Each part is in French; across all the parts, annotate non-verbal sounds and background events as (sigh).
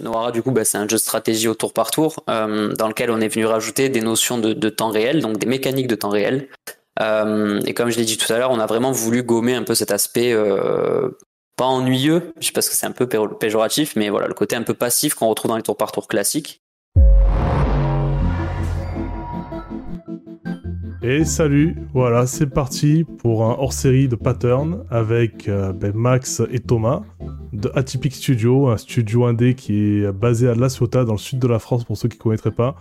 Noara, du coup, bah, c'est un jeu de stratégie au tour par tour, dans lequel on est venu rajouter des notions de, temps réel, donc des mécaniques de temps réel. et comme je l'ai dit tout à l'heure, on a vraiment voulu gommer un peu cet aspect pas ennuyeux, je sais pas que c'est un peu péjoratif, mais voilà, le côté un peu passif qu'on retrouve dans les tours par tour classiques. Et salut, voilà, c'est parti pour un hors-série de Pattern avec euh, ben, Max et Thomas de Atypic Studio, un studio indé qui est basé à La Ciotat dans le sud de la France pour ceux qui ne connaîtraient pas.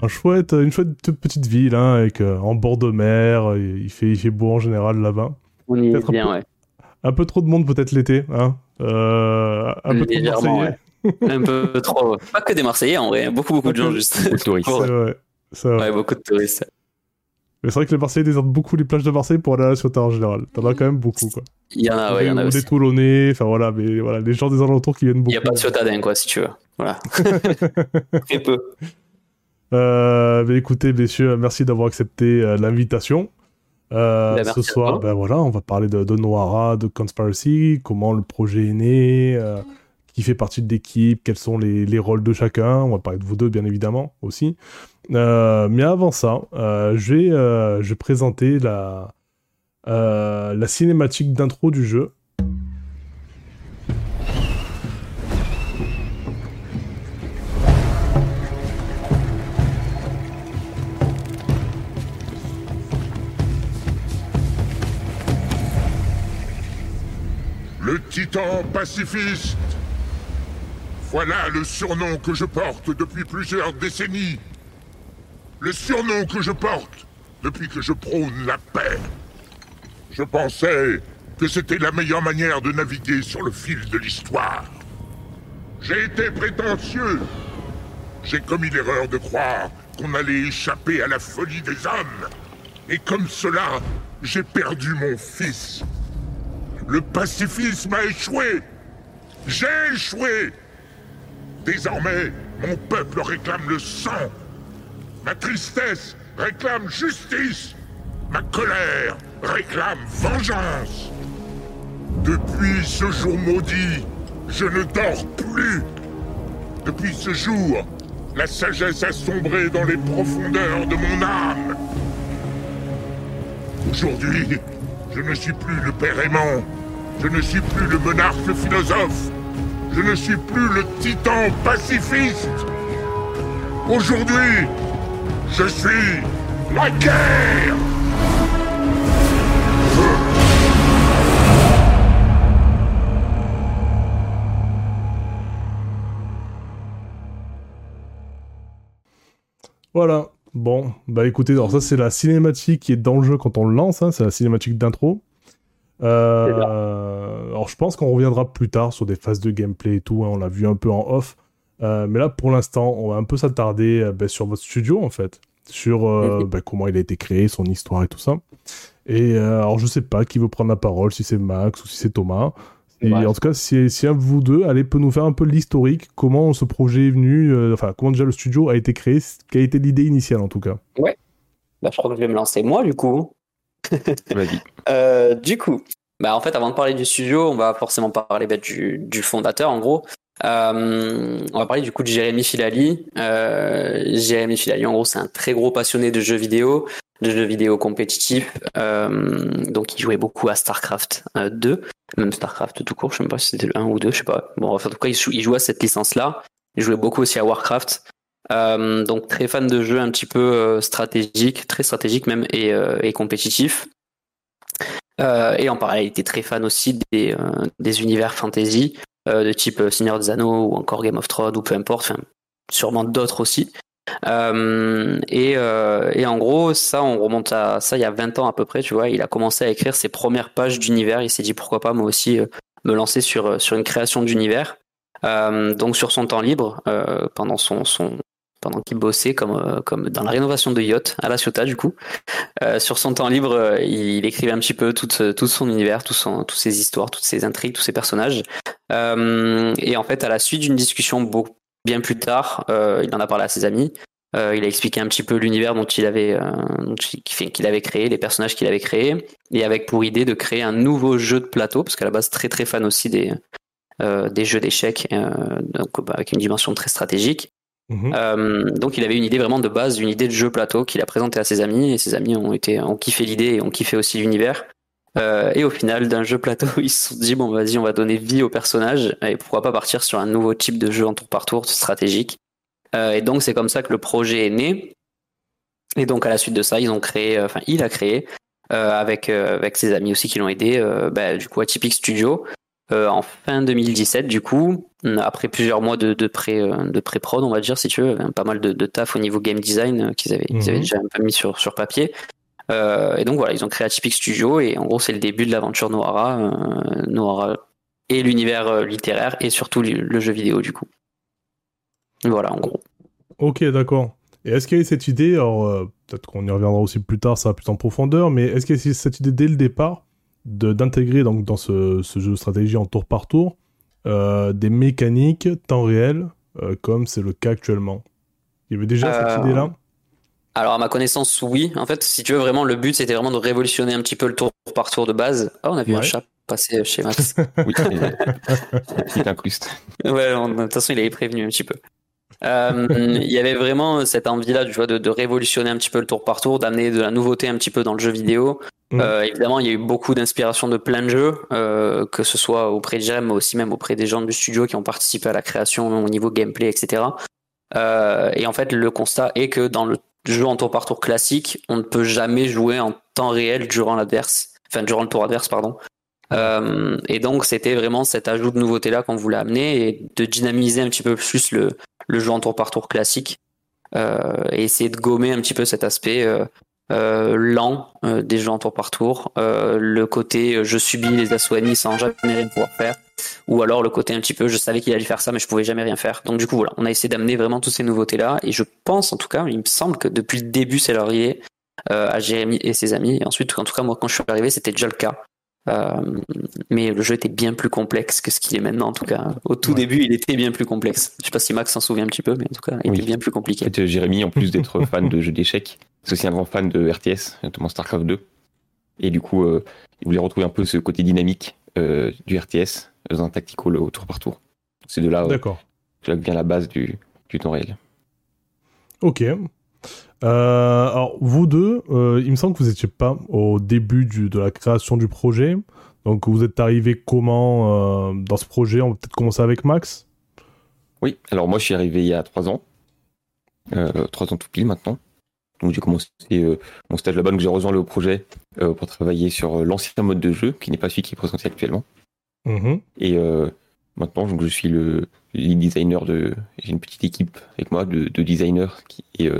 Un chouette, une chouette petite ville hein, avec euh, en bord de mer, il fait, il fait beau en général là-bas. On y est bien, ouais. Un peu trop de monde peut-être l'été, hein euh, Un peu trop de Marseillais. un peu trop. (laughs) Pas que des Marseillais en vrai, beaucoup beaucoup de gens juste. Beaucoup de touristes. C'est vrai. Ouais, beaucoup de touristes. Mais c'est vrai que les Marseillais désertent beaucoup les plages de Marseille pour aller à la Ciotat en général. T'en as quand même beaucoup, quoi. Il y en a, ouais, il y en a aussi. Des Toulonnais, enfin voilà, mais voilà, les gens des alentours qui viennent beaucoup. Il n'y a pas de Ciotadin, quoi, si tu veux. Voilà. (laughs) Très peu. Euh, mais écoutez, messieurs, merci d'avoir accepté euh, l'invitation. Euh, ben, ce soir, ben voilà, on va parler de, de, Noara, de Conspiracy, comment le projet est né, euh, qui fait partie de l'équipe, quels sont les, les, rôles de chacun. On va parler de vous deux, bien évidemment, aussi. Euh, mais avant ça, euh, je, vais, euh, je présenter la, la cinématique d'intro du jeu. Le titan pacifiste Voilà le surnom que je porte depuis plusieurs décennies le surnom que je porte depuis que je prône la paix. Je pensais que c'était la meilleure manière de naviguer sur le fil de l'histoire. J'ai été prétentieux. J'ai commis l'erreur de croire qu'on allait échapper à la folie des hommes. Et comme cela, j'ai perdu mon fils. Le pacifisme a échoué. J'ai échoué. Désormais, mon peuple réclame le sang Ma tristesse réclame justice. Ma colère réclame vengeance. Depuis ce jour maudit, je ne dors plus. Depuis ce jour, la sagesse a sombré dans les profondeurs de mon âme. Aujourd'hui, je ne suis plus le père aimant. Je ne suis plus le monarque philosophe. Je ne suis plus le titan pacifiste. Aujourd'hui, je suis la guerre Voilà. Bon, bah écoutez, alors ça c'est la cinématique qui est dans le jeu quand on le lance, hein, c'est la cinématique d'intro. Euh, alors je pense qu'on reviendra plus tard sur des phases de gameplay et tout, hein, on l'a vu un peu en off. Euh, mais là, pour l'instant, on va un peu s'attarder euh, ben, sur votre studio, en fait. Sur euh, ben, comment il a été créé, son histoire et tout ça. Et alors, je sais pas qui veut prendre la parole, si c'est Max ou si c'est Thomas. Et en tout cas, si, si un de vous deux, allez, peut nous faire un peu l'historique, comment ce projet est venu, enfin, comment déjà le studio a été créé, quelle a été l'idée initiale en tout cas. Ouais. Bah, je crois que je vais me lancer moi, du coup. (laughs) Vas-y. du coup, bah, en fait, avant de parler du studio, on va forcément parler bah, du, du, fondateur, en gros. Euh, on va parler du coup de Jérémy Filali. Euh, Jérémy Filali, en gros, c'est un très gros passionné de jeux vidéo, de jeux vidéo compétitifs. Euh, donc, il jouait beaucoup à StarCraft 2, même StarCraft tout court. Je sais même pas si c'était le 1 ou 2, je sais pas. Bon, en tout cas, il, jouait à cette licence-là. Il jouait beaucoup aussi à Warcraft. donc, très fan de jeux un petit peu stratégiques, très stratégiques même et, compétitifs. et en parallèle, il était très fan aussi des univers fantasy. Euh, de type euh, Seigneur des Anneaux ou encore Game of Thrones ou peu importe, sûrement d'autres aussi. Euh, et, en gros, ça, on remonte à ça il y a 20 ans à peu près, tu vois. Il a commencé à écrire ses premières pages d'univers. Il s'est dit pourquoi pas moi aussi me lancer sur, sur une création d'univers. donc sur son temps libre, pendant son, son, pendant qu'il bossait comme, euh, comme dans la rénovation de yacht à La Ciotat du coup. Euh, sur son temps libre, euh, il, écrivait un petit peu tout, son univers, tout toutes ses histoires, toutes ses intrigues, tous ses personnages. et en fait, à la suite d'une discussion bien plus tard, il en a parlé à ses amis. il a expliqué un petit peu l'univers dont il avait qu'il avait créé, les personnages qu'il avait créés, et avec pour idée de créer un nouveau jeu de plateau, parce qu'à la base très très fan aussi des des jeux d'échecs, donc bah, avec une dimension très stratégique. Mhm. donc il avait une idée vraiment de base, une idée de jeu plateau qu'il a présenté à ses amis et ses amis ont été ont kiffé l'idée et ont kiffé aussi l'univers. et au final d'un jeu plateau, (laughs) ils se sont dit bon vas-y on va donner vie au personnage et pourquoi pas partir sur un nouveau type de jeu en tour par tour stratégique. et donc c'est comme ça que le projet est né. Et donc à la suite de ça, ils ont créé, enfin il a créé euh, avec euh, avec ses amis aussi qui l'ont aidé, euh, bah, du coup à Typic Studio en fin 2017 du coup, après plusieurs mois de, de pré de pré prod on va dire si tu veux, pas mal de, de taf au niveau game design qu'ils avaient, avaient mhm. déjà un peu mis sur sur papier. et donc voilà, ils ont créé Atypic Studio et en gros c'est le début de l'aventure Noara, Noara et l'univers littéraire et surtout le jeu vidéo du coup. Voilà en gros. Ok d'accord. Et est-ce qu'il y a cette idée, alors euh, peut-être qu'on y reviendra aussi plus tard, ça va plus en profondeur, mais est-ce qu'il y a cette idée dès le départ d'intégrer donc dans ce, jeu de stratégie en tour par tour euh, des mécaniques temps réel euh, comme c'est le cas actuellement Il y avait déjà cette idée-là? alors à ma connaissance, oui. En fait, si tu veux vraiment, le but c'était vraiment de révolutionner un petit peu le tour par tour de base. Oh, on a vu un chat passer chez Max. (laughs) oui, il (laughs) incruste. Ouais, de toute façon, il avait prévenu un petit peu. Euh, il y avait vraiment cette envie-là, tu vois, de, de, révolutionner un petit peu le tour par tour, d'amener de la nouveauté un petit peu dans le jeu vidéo. Mm. Euh, évidemment, il y a eu beaucoup d'inspiration de plein de jeux, euh, que ce soit auprès de Jerem, mais aussi même auprès des gens du studio qui ont participé à la création au niveau gameplay, etc. Et en fait, le constat est que dans le jeu en tour par tour classique, on ne peut jamais jouer en temps réel durant l'adverse, enfin durant le tour adverse, pardon. Euh, et donc c'était vraiment cet ajout de nouveauté là qu'on voulait amener et de dynamiser un petit peu plus le, le jeu en tour par tour classique euh, et essayer de gommer un petit peu cet aspect euh, euh, lent des jeux en tour par tour, le côté je subis les assauts ennemis sans jamais rien pouvoir faire, ou alors le côté un petit peu je savais qu'il allait faire ça mais je pouvais jamais rien faire. Donc du coup voilà, on a essayé d'amener vraiment toutes ces nouveautés là et je pense en tout cas, il me semble que depuis le début c'est laurier à Jérémy et ses amis et ensuite en tout cas moi quand je suis arrivé c'était déjà le cas. Euh, mais le jeu était bien plus complexe que ce qu'il est maintenant, en tout cas. Au tout début, il était bien plus complexe. Je sais pas si Max s'en souvient un petit peu, mais en tout cas, il était bien plus compliqué. En fait, Jérémy, en plus d'être fan de jeux d'échecs, c'est aussi un grand fan de RTS, notamment StarCraft 2. Et du coup, euh, il voulait retrouver un peu ce côté dynamique euh, du RTS dans un tactical au tour par tour. C'est de là que vient la base du, du temps réel. Ok, euh, alors, vous deux, euh, il me semble que vous n'étiez pas au début du, de la création du projet. Donc, vous êtes arrivé comment euh, dans ce projet? On va peut-être commencer avec Max Oui, alors moi, je suis arrivé il y a trois ans. trois ans tout pile maintenant. Donc, j'ai commencé mon stage là-bas. Donc, j'ai rejoint le projet pour travailler sur l'ancien mode de jeu, qui n'est pas celui qui est présenté actuellement. Mm-hmm. Et maintenant, donc, je suis le lead designer de. J'ai une petite équipe avec moi de, de designers qui est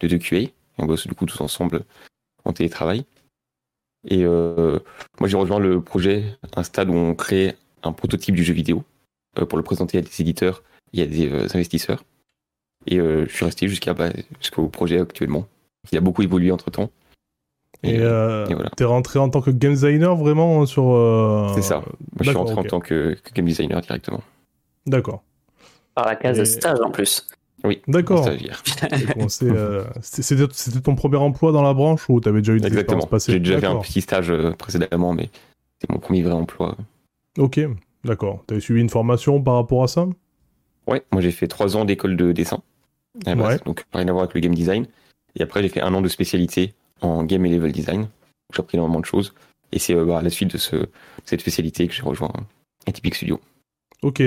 de, de QA. On bosse du coup tous ensemble en télétravail. Et euh, moi j'ai rejoint le projet un stade où on crée un prototype du jeu vidéo euh, pour le présenter à des éditeurs et à des euh, investisseurs. Et je suis resté jusqu'à bah, jusqu'au projet actuellement. Il a beaucoup évolué entre temps. Et, voilà. t'es rentré en tant que game designer vraiment sur. C'est ça. Moi, je suis rentré en tant que, game designer directement. D'accord. Par la case de stage en plus. Oui. D'accord. Euh, c'était ton premier emploi dans la branche ou t'avais déjà eu des Exactement. passées? J'ai déjà fait un petit stage euh, précédemment, mais c'est mon premier vrai emploi. Ok, d'accord. T'avais suivi une formation par rapport à ça? Ouais, moi j'ai fait trois ans d'école de dessin. ouais. Donc rien à voir avec le game design. Et après j'ai fait un an de spécialité en game et level design. J'ai appris énormément de choses. Et c'est euh, bah, à la suite de ce, cette spécialité que j'ai rejoint Atypic Studio. Ok,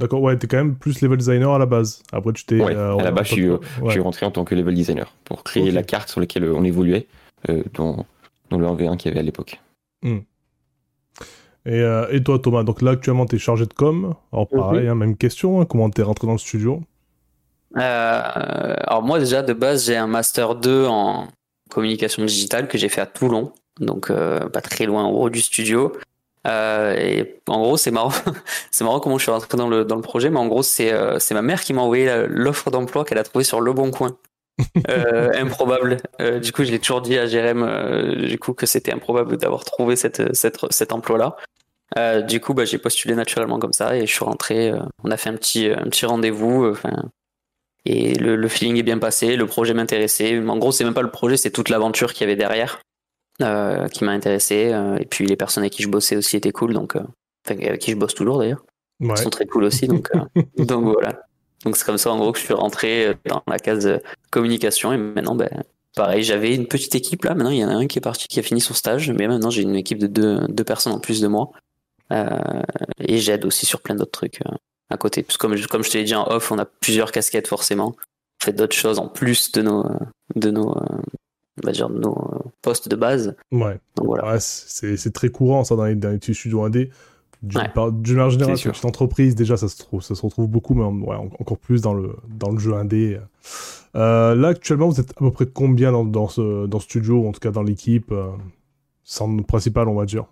D'accord, ouais, t'es quand même plus level designer à la base. Après, tu t'es. Ouais, euh, à la base, je suis, je suis, rentré en tant que level designer pour créer la carte sur laquelle on évoluait euh, dans, dans, le 1v1 qu'il y avait à l'époque. Hmm. Et, euh, et, toi, Thomas, donc là, actuellement, t'es chargé de com. Alors, pareil, hein, même question, hein, comment t'es rentré dans le studio? Alors, moi, déjà, de base, j'ai un Master 2 en communication digitale que j'ai fait à Toulon, donc pas très loin en haut du studio. Euh, et en gros, c'est marrant. (laughs) c'est marrant comment je suis rentré dans le, dans le projet, mais en gros, c'est euh, c'est ma mère qui m'a envoyé l'offre d'emploi qu'elle a trouvée sur Le Bon Coin. (laughs) euh, improbable. Du coup, je l'ai toujours dit à Jérém, du coup, que c'était improbable d'avoir trouvé cette, cette, cet emploi-là. Du coup, bah, j'ai postulé naturellement comme ça et je suis rentré. on a fait un petit, un petit rendez-vous. Et le, le, feeling est bien passé. Le projet m'intéressait. En gros, c'est même pas le projet, c'est toute l'aventure qu'il y avait derrière. Euh, qui m'a intéressé. Euh, et puis les personnes avec qui je bossais aussi étaient cool, donc euh, avec qui je bosse toujours d'ailleurs. Ils sont très cool aussi, donc, (laughs) donc voilà. Donc c'est comme ça en gros que je suis rentré dans la case communication et maintenant ben pareil j'avais une petite équipe là maintenant il y en a un qui est parti qui a fini son stage mais maintenant j'ai une équipe de deux, deux personnes en plus de moi euh, et j'aide aussi sur plein d'autres trucs euh, à côté. Parce que comme, comme je te l'ai dit en off, on a plusieurs casquettes forcément. On fait d'autres choses en plus de nos, de nos, on va dire, nos postes de base. Ouais. Donc, voilà. Ouais, c'est très courant ça dans les, dans les studios indé. D'une manière générale, sur une entreprise, déjà, ça se, trouve, ça se retrouve beaucoup, mais ouais, encore plus dans le, dans le jeu indé. Euh, là, actuellement, vous êtes à peu près combien dans, dans ce, dans ce studio, en tout cas dans l'équipe euh, centre principal, on va dire?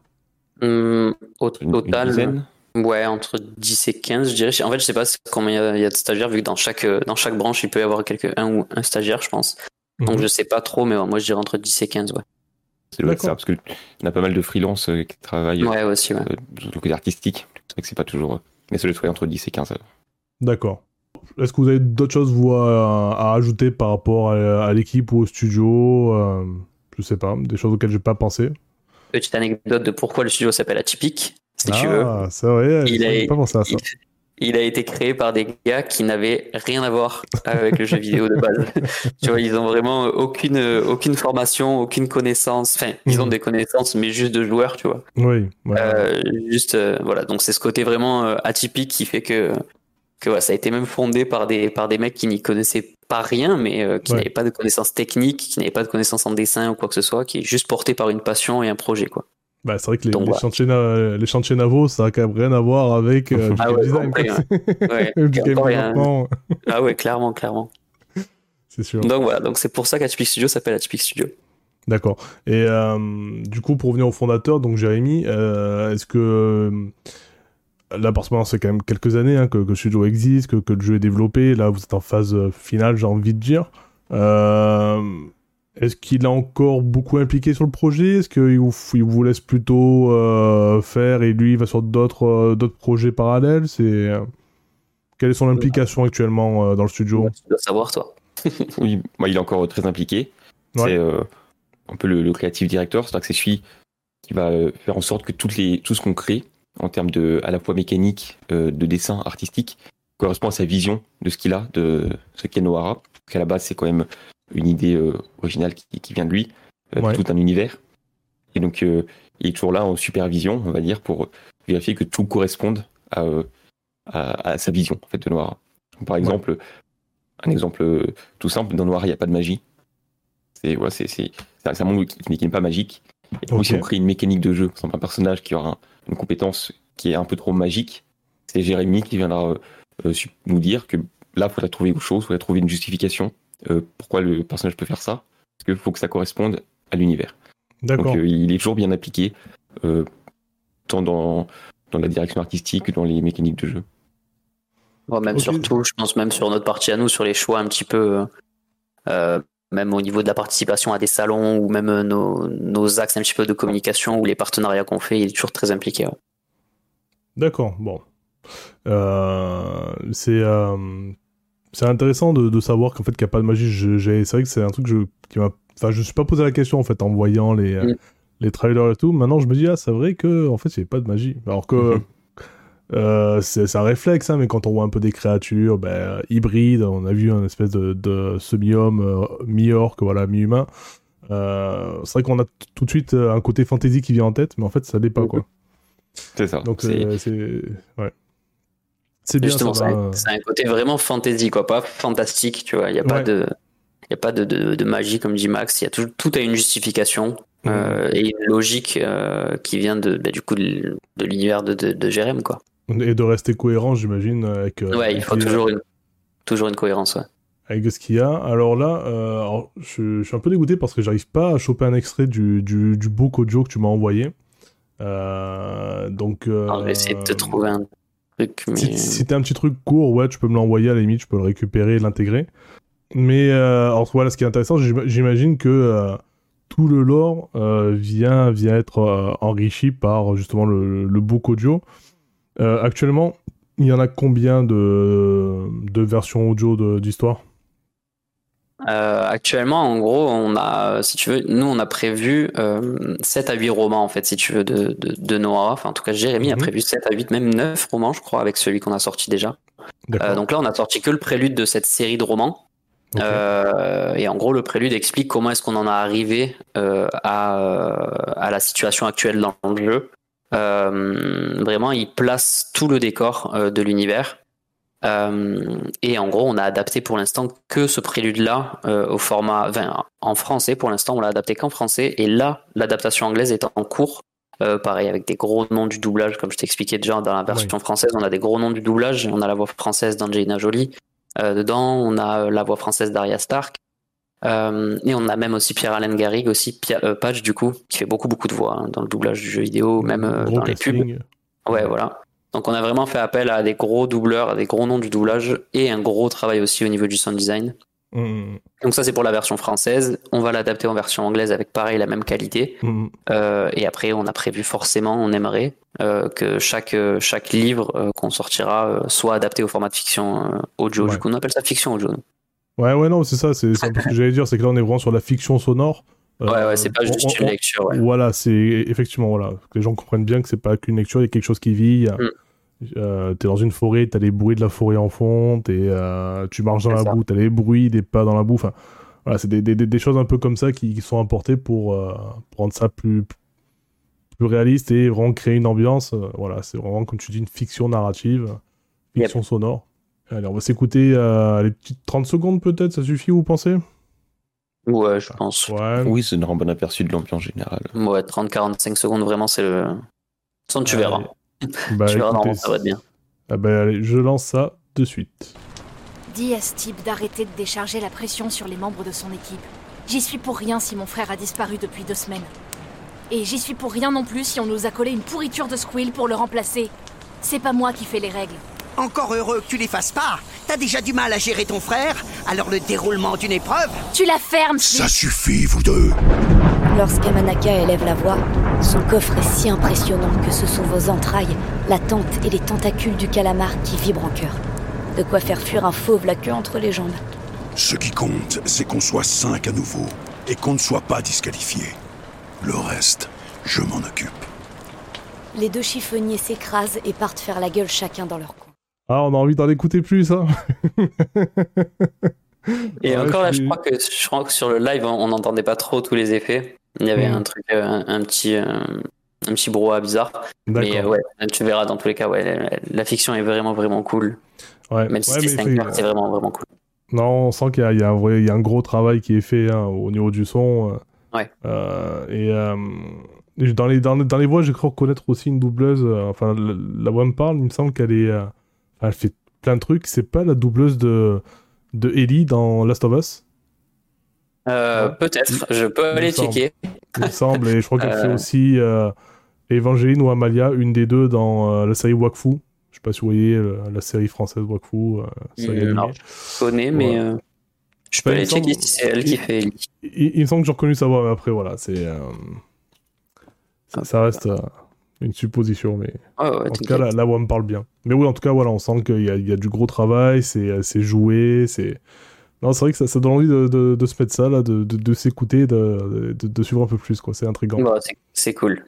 Hum, au total, ouais, entre 10 et 15, je dirais. En fait, je sais pas combien il y, a de stagiaires, vu que dans chaque, dans chaque branche, il peut y avoir quelques, un ou un stagiaire, je pense. Donc, mhm. je sais pas trop, mais moi, je dirais entre 10 et 15, ouais. C'est le ça, parce qu'il y a pas mal de freelance euh, qui travaillent ouais, aussi, ouais. Euh, le côté artistique. C'est vrai que c'est pas toujours. Euh, mais ça doit être entre 10 et 15. D'accord. Est-ce que vous avez d'autres choses vous, à, ajouter par rapport à, l'équipe ou au studio Je sais pas, des choses auxquelles j'ai pas pensé? Petite anecdote de pourquoi le studio s'appelle Atypique. Si tu veux. Ah, c'est vrai, il a, pas pensé à ça. Il, a été créé par des gars qui n'avaient rien à voir avec le jeu vidéo de base. (laughs) tu vois, ils ont vraiment aucune, aucune formation, aucune connaissance. Enfin, ils ont mhm. des connaissances, mais juste de joueurs, tu vois. Oui. Euh, juste, euh, voilà. Donc, c'est ce côté vraiment euh, atypique qui fait que, que ça a été même fondé par des, par des mecs qui n'y connaissaient pas rien, mais qui n'avait pas de connaissances techniques, qui n'avait pas de connaissances en dessin ou quoi que ce soit, qui est juste porté par une passion et un projet, quoi. Bah, c'est vrai que les, les, chantiers les, chantiers, navaux, ça a quand même rien à voir avec euh, ah ouais, design. Ouais. (laughs) ah ouais, clairement, clairement. (laughs) C'est sûr. Donc voilà, donc c'est pour ça qu'Atypic Studio s'appelle Atypic Studio. D'accord. Et euh, du coup, pour revenir au fondateur, donc Jérémy, est-ce que là, parce que c'est quand même quelques années hein, que, que, le studio existe, que, que, le jeu est développé. Là, vous êtes en phase euh, finale, j'ai envie de dire. Euh, est-ce qu'il est encore beaucoup impliqué sur le projet? Est-ce qu'il vous, il vous laisse plutôt euh, faire et lui il va sur d'autres d'autres projets parallèles? C'est quelle est son implication actuellement dans le studio? Tu dois savoir toi. (laughs) oui, moi il est encore très impliqué. C'est un peu le, le creative director, c'est-à-dire que c'est celui qui va faire en sorte que toutes les, tout ce qu'on crée en termes de à la fois mécanique, euh, de dessin artistique, correspond à sa vision de ce qu'il a, de ce qu'est Noara. Qu'à la base, c'est quand même une idée euh, originale qui, vient de lui, euh, tout un univers. Et donc, il est toujours là en supervision, on va dire, pour vérifier que tout corresponde à, à, sa vision en fait, de Noara. par exemple, un exemple tout simple, dans Noara, il n'y a pas de magie. C'est voilà, c'est un monde qui, n'est pas magique. Et donc, si on crée une mécanique de jeu, par un personnage qui aura un, une compétence qui est un peu trop magique, c'est Jérémy qui viendra euh, nous dire que là, il faudrait trouver autre chose, il faudrait trouver une justification. Euh, pourquoi le personnage peut faire ça Parce qu'il faut que ça corresponde à l'univers. Donc euh, il est toujours bien appliqué, tant dans, dans la direction artistique que dans les mécaniques de jeu. même surtout, je pense même sur notre partie à nous, sur les choix un petit peu même au niveau de la participation à des salons ou même nos, nos axes un petit peu de communication ou les partenariats qu'on fait, il est toujours très impliqué. D'accord, bon. Euh, c'est euh, c'est intéressant de, de savoir qu'en fait qu'il n'y a pas de magie. C'est vrai que c'est un truc que je, qui m'a. Enfin, je me suis pas posé la question en fait en voyant les, mm. les trailers et tout. Maintenant, je me dis, ah, c'est vrai que en fait, il n'y a pas de magie. Alors que. Mm-hmm. Euh, c'est un réflexe, hein, mais quand on voit un peu des créatures ben, hybrides, on a vu un espèce de, de semi-homme, euh, mi-orc, voilà, mi-humain. Euh, c'est vrai qu'on a tout de suite un côté fantasy qui vient en tête, mais en fait, ça l'est pas, quoi. C'est ça. Donc, c'est. Ouais. C'est bien Justement, c'est un, côté vraiment fantasy, quoi, pas fantastique, tu vois. Il n'y a pas, de, y a pas de, de, magie, comme dit Max. Y a tout, tout a une justification. Mmh. et une logique qui vient de, bah, du coup de, l'univers de, de, de Jérém, quoi. Et de rester cohérent, j'imagine. Avec, euh, ouais, il faut toujours une, toujours une cohérence, ouais. Avec ce qu'il y a. Alors là, euh, je, suis un peu dégoûté parce que j'arrive pas à choper un extrait du, du, du beau audio que tu m'as envoyé. Euh, donc. on va essayer de te trouver un. Mais... Si, t'as un petit truc court, ouais, tu peux me l'envoyer à la limite, je peux le récupérer et l'intégrer. Mais alors voilà, ce qui est intéressant, j'imagine que tout le lore vient, vient être enrichi par justement le, le book audio. Euh, actuellement, il y en a combien de, de versions audio d'histoire? Euh, actuellement, en gros, on a, si tu veux, nous, on a prévu euh, 7 à 8 romans, en fait, si tu veux, de, de, de Noah. Enfin, en tout cas, Jérémy a Mhm. prévu 7 à 8, même 9 romans, je crois, avec celui qu'on a sorti déjà. Euh, donc là, on a sorti que le prélude de cette série de romans. Euh, et en gros, le prélude explique comment est-ce qu'on en a arrivé à, à la situation actuelle dans le jeu. Vraiment, il place tout le décor de l'univers. Euh, et en gros, on a adapté pour l'instant que ce prélude-là euh, au format, enfin, en français. Pour l'instant, on l'a adapté qu'en français. Et là, l'adaptation anglaise est en cours. Euh, pareil, avec des gros noms du doublage, comme je t'expliquais déjà dans la version française, on a des gros noms du doublage. On a la voix française d'Angelina Jolie. Dedans, on a la voix française d'Arya Stark. Euh, et on a même aussi Pierre-Alain Garrigue, aussi Pia- euh, Patch, du coup, qui fait beaucoup, beaucoup de voix hein, dans le doublage du jeu vidéo, même euh, dans les pubs. Ouais, voilà. Donc on a vraiment fait appel à des gros doubleurs, à des gros noms du doublage et un gros travail aussi au niveau du sound design. Mm, Donc ça c'est pour la version française. On va l'adapter en version anglaise avec pareil la même qualité. mm. Euh, et après on a prévu forcément, on aimerait euh, que chaque euh, chaque livre euh, qu'on sortira soit adapté au format de fiction audio. Ouais. Du coup on appelle ça fiction audio. Ouais, ouais, non, c'est ça, c'est un peu ce que j'allais dire, c'est que là, on est vraiment sur la fiction sonore. Euh, Ouais ouais c'est pas juste on- une lecture. Ouais. Voilà, c'est effectivement, voilà, que les gens comprennent bien que c'est pas qu'une lecture, il y a quelque chose qui vit. Mm. euh, t'es dans une forêt, t'as les bruits de la forêt en fond, t'es, euh, tu marches dans la ça. boue, t'as les bruits des pas dans la boue. Enfin, voilà, c'est des, des, des- choses un peu comme ça qui, qui sont apportées pour, euh, pour rendre ça plus, plus réaliste et vraiment créer une ambiance. Euh, voilà, c'est vraiment, comme tu dis, une fiction narrative, fiction sonore. Allez, on va s'écouter euh, les petites 30 secondes peut-être, ça suffit, vous pensez? Ouais je pense. Ouais. Oui, ça donne un bon aperçu de l'ambiance générale. Ouais 30-45 secondes vraiment c'est le. Sans tu verras. Bah, tu verras écoutez, ça va être bien. Ah bah, allez, je lance ça de suite. Dis à ce type d'arrêter de décharger la pression sur les membres de son équipe. J'y suis pour rien si mon frère a disparu depuis deux semaines. Et j'y suis pour rien non plus si on nous a collé une pourriture de Squill pour le remplacer. C'est pas moi qui fais les règles. Encore heureux que tu les fasses pas. T'as déjà du mal à gérer ton frère, alors le déroulement d'une épreuve Tu la fermes, Ça suffit, vous deux. Lorsqu'Amanaka élève la voix, son coffre est si impressionnant que ce sont vos entrailles, la tente et les tentacules du calamar qui vibrent en chœur. De quoi faire fuir un fauve la queue entre les jambes. Ce qui compte, c'est qu'on soit cinq à nouveau et qu'on ne soit pas disqualifié. Le reste, je m'en occupe. Les deux chiffonniers s'écrasent et partent faire la gueule chacun dans leur coin. Ah, on a envie d'en écouter plus, hein (laughs) Et Ouais, encore là, je crois que je crois que sur le live, on n'entendait pas trop tous les effets. Il y avait Mm. un truc, euh, un, un petit, euh, un petit brouhaha bizarre. Mais ouais, tu verras dans tous les cas, ouais, la, la fiction est vraiment vraiment cool. Ouais. Même si Ouais, c'est mais 5 fait- heures, c'est vraiment vraiment cool. Non, on sent qu'il y, y y a un gros travail qui est fait hein, au niveau du son. euh, Ouais. euh, et euh, dans, les, dans, dans les voix, j'ai cru reconnaître aussi une doubleuse. euh, enfin, la, la voix me parle, il me semble qu'elle est. enfin, elle fait plein de trucs. C'est pas la doubleuse de, de Ellie dans Last of Us, Euh, Ouais. Peut-être, je peux Il aller checker. il me semble. Et je crois qu'elle (laughs) fait Euh. aussi euh, Evangeline ou Amalia, une des deux dans euh, la série Wakfu. Je sais pas si vous voyez euh, la série française Wakfu. non. Je connais, mais Ouais. euh, je Bah, peux il aller checker si c'est elle qui fait Ellie. il, il me semble que j'ai reconnu sa voix, mais après, voilà, c'est. euh, ça, ça reste euh, une supposition, mais ouais, en tout cas, la, la voix me parle bien. Mais oui, en tout cas, voilà, on sent qu'il y a, il y a du gros travail, c'est euh, c'est joué, c'est. Non, c'est vrai que ça, ça donne envie de, de, de se mettre ça, là, de, de, s'écouter, de, suivre un peu plus, quoi. C'est intriguant. Bah, c'est- c'est cool.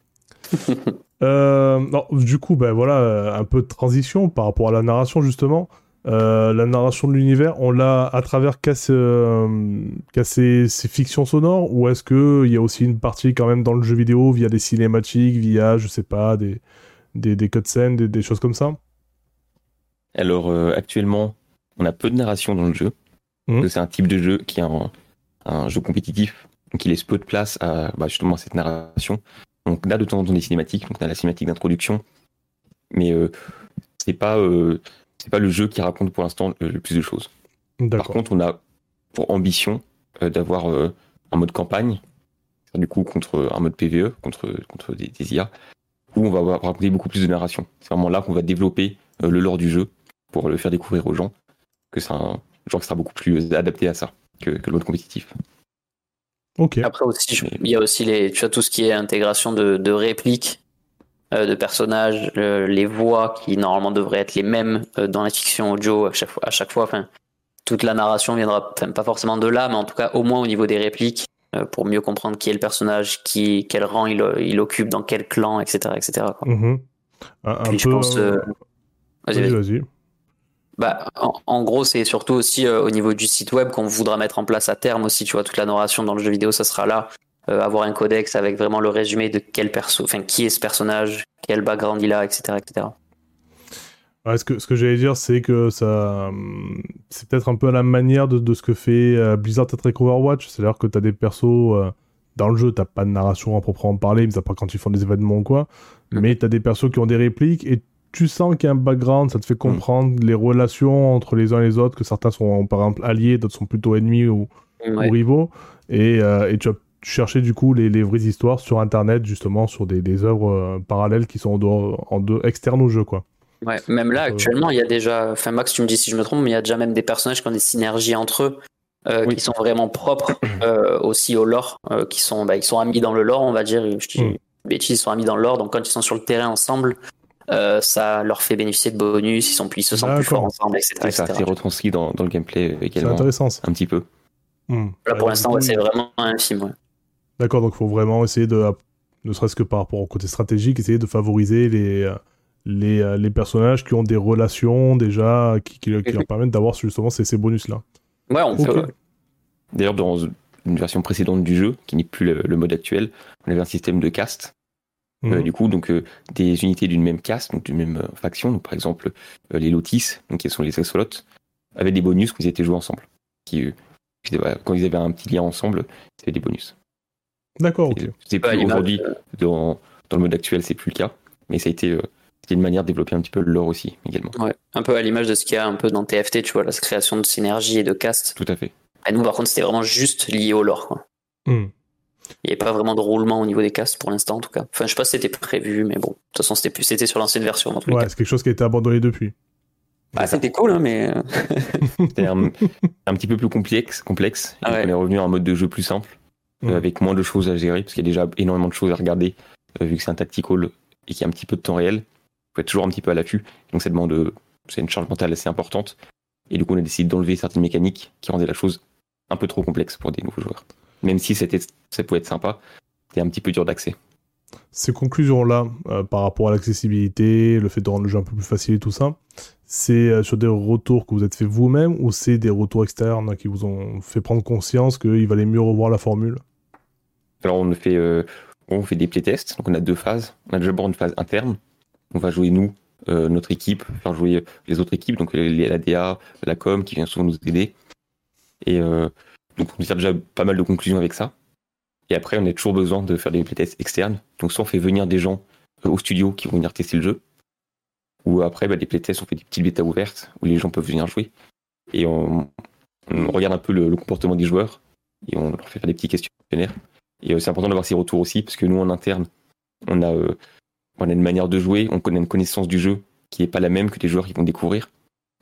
Euh, non, du coup, ben voilà, euh, un peu de transition par rapport à la narration, justement. Euh, la narration de l'univers, on l'a à travers qu'à euh, ces, ces fictions sonores, ou est-ce qu'il y a aussi une partie quand même dans le jeu vidéo via des cinématiques, via, je sais pas, des, des, des cutscenes, des, des choses comme ça? Alors euh, actuellement, on a peu de narration dans le jeu. Que C'est un type de jeu qui est un, un jeu compétitif, donc il laisse peu de place à bah, justement à cette narration. Donc on a de temps en temps des cinématiques, donc on a la cinématique d'introduction, mais c'est pas c'est pas le jeu qui raconte pour l'instant le, plus de choses. Par contre, on a pour ambition euh, d'avoir euh, un mode campagne, du coup contre un mode PVE, contre, contre des, des IA, où on va avoir- raconter beaucoup plus de narration. C'est vraiment là qu'on va développer euh, le lore du jeu pour le faire découvrir aux gens, que c'est un genre qui sera beaucoup plus adapté à ça que, que le mode compétitif. Ok. Après aussi, il y a aussi les, tu vois, tout ce qui est intégration de, de répliques, euh, de personnages, euh, les voix qui normalement devraient être les mêmes euh, dans la fiction audio à chaque fois. À chaque fois enfin, toute la narration viendra, enfin, pas forcément de là, mais en tout cas au moins au niveau des répliques, euh, pour mieux comprendre qui est le personnage, qui, quel rang il, il occupe, dans quel clan, etc. etc. quoi. Mhm. Un, je peu, pense, euh, Vas-y, Vas-y. Bah, en, en gros, c'est surtout aussi euh, au niveau du site web qu'on voudra mettre en place à terme aussi. Tu vois, toute la narration dans le jeu vidéo, ça sera là. Euh, avoir un codex avec vraiment le résumé de quel perso, enfin, qui est ce personnage, quel background il a, etc. etc. Ouais, ce que, ce que j'allais dire, c'est que ça, hum, c'est peut-être un peu à la manière de, de ce que fait euh, Blizzard avec Overwatch. C'est-à-dire que t'as des persos euh, dans le jeu, t'as pas de narration à proprement parler, mais à part quand ils font des événements ou quoi. Mhm. Mais t'as des persos qui ont des répliques et tu sens qu'il y a un background, ça te fait comprendre les relations entre les uns et les autres, que certains sont par exemple alliés, d'autres sont plutôt ennemis ou, Ouais. ou rivaux. Et, euh, et tu vas chercher du coup les, les vraies histoires sur internet, justement, sur des, des œuvres euh, parallèles qui sont en dehors, en dehors, externes au jeu, quoi. Ouais, même là, Euh, actuellement, il y a déjà, enfin Max, tu me dis si je me trompe, mais il y a déjà même des personnages qui ont des synergies entre eux, euh, Oui. qui sont vraiment propres euh, aussi au lore, euh, qui sont, bah, ils sont amis dans le lore, on va dire. Je dis Mm. une bêtise, ils sont amis dans le lore, donc quand ils sont sur le terrain ensemble, euh, ça leur fait bénéficier de bonus, ils sont plus, ils se sentent plus forts ensemble, etc. C'est ça, c'est retranscrit dans, dans le gameplay euh, C'est également, intéressant, ça. un petit peu. Hmm. Là, pour l'instant, ouais, c'est vraiment infime. Ouais. D'accord, donc il faut vraiment essayer de, ne serait-ce que par rapport au côté stratégique, essayer de favoriser les, les, les personnages qui ont des relations déjà, qui, qui, qui leur permettent d'avoir justement ces, ces bonus-là. Ouais, on Ok. peut. D'ailleurs, dans une version précédente du jeu, qui n'est plus le, le mode actuel, on avait un système de caste. Mhm. Euh, du coup, donc euh, des unités d'une même caste, donc d'une même euh, faction, donc par exemple euh, les Lotis, donc qui sont les Axolotes, avaient des bonus quand ils étaient joués ensemble. Qui, euh, voilà, quand ils avaient un petit lien ensemble, c'était des bonus. D'accord, ok. C'est Pas aujourd'hui dans, dans le mode actuel, c'est plus le cas, mais ça a été euh, c'était une manière de développer un petit peu le lore aussi également. Ouais, un peu à l'image de ce qu'il y a un peu dans TFT, tu vois, la création de synergie et de caste. Tout à fait. Et nous, par contre, c'était vraiment juste lié au lore, quoi. Hmm. Il n'y avait pas vraiment de roulement au niveau des castes pour l'instant, en tout cas. Enfin, je sais pas si c'était prévu, mais bon. De toute façon, c'était plus, c'était sur l'ancienne version, dans tous Ouais, cas. c'est quelque chose qui a été abandonné depuis. Ah, c'était cool, hein, mais. euh, (laughs) C'était un, un petit peu plus complexe, complexe. Ah ouais. On est revenu à un mode de jeu plus simple, euh, Mhm. avec moins de choses à gérer, parce qu'il y a déjà énormément de choses à regarder, euh, vu que c'est un tactical et qu'il y a un petit peu de temps réel. Il faut être toujours un petit peu à l'affût. Donc ça demande, euh, c'est une charge mentale assez importante. Et du coup, on a décidé d'enlever certaines mécaniques qui rendaient la chose un peu trop complexe pour des nouveaux joueurs. Même si c'était, ça pouvait être sympa, c'était un petit peu dur d'accès. Ces conclusions-là, euh, par rapport à l'accessibilité, le fait de rendre le jeu un peu plus facile et tout ça, c'est sur des retours que vous êtes fait vous-même ou c'est des retours externes qui vous ont fait prendre conscience qu'il valait mieux revoir la formule? Alors on fait, euh, on fait des playtests, donc on a deux phases. On a d'abord une phase interne. On va jouer nous, euh, notre équipe, faire jouer les autres équipes, donc les, la DA, la com qui vient souvent nous aider. Et euh, donc on tire déjà pas mal de conclusions avec ça. Et après on a toujours besoin de faire des playtests externes. Donc soit on fait venir des gens euh, au studio qui vont venir tester le jeu, ou après bah, des playtests on fait des petites bêtas ouvertes où les gens peuvent venir jouer. Et on, regarde un peu le, le comportement des joueurs et on leur fait faire des petits questionnaires. Et euh, c'est important d'avoir ces retours aussi, parce que nous, en interne, on a, euh, on a une manière de jouer, on connaît une connaissance du jeu qui n'est pas la même que les joueurs qui vont découvrir.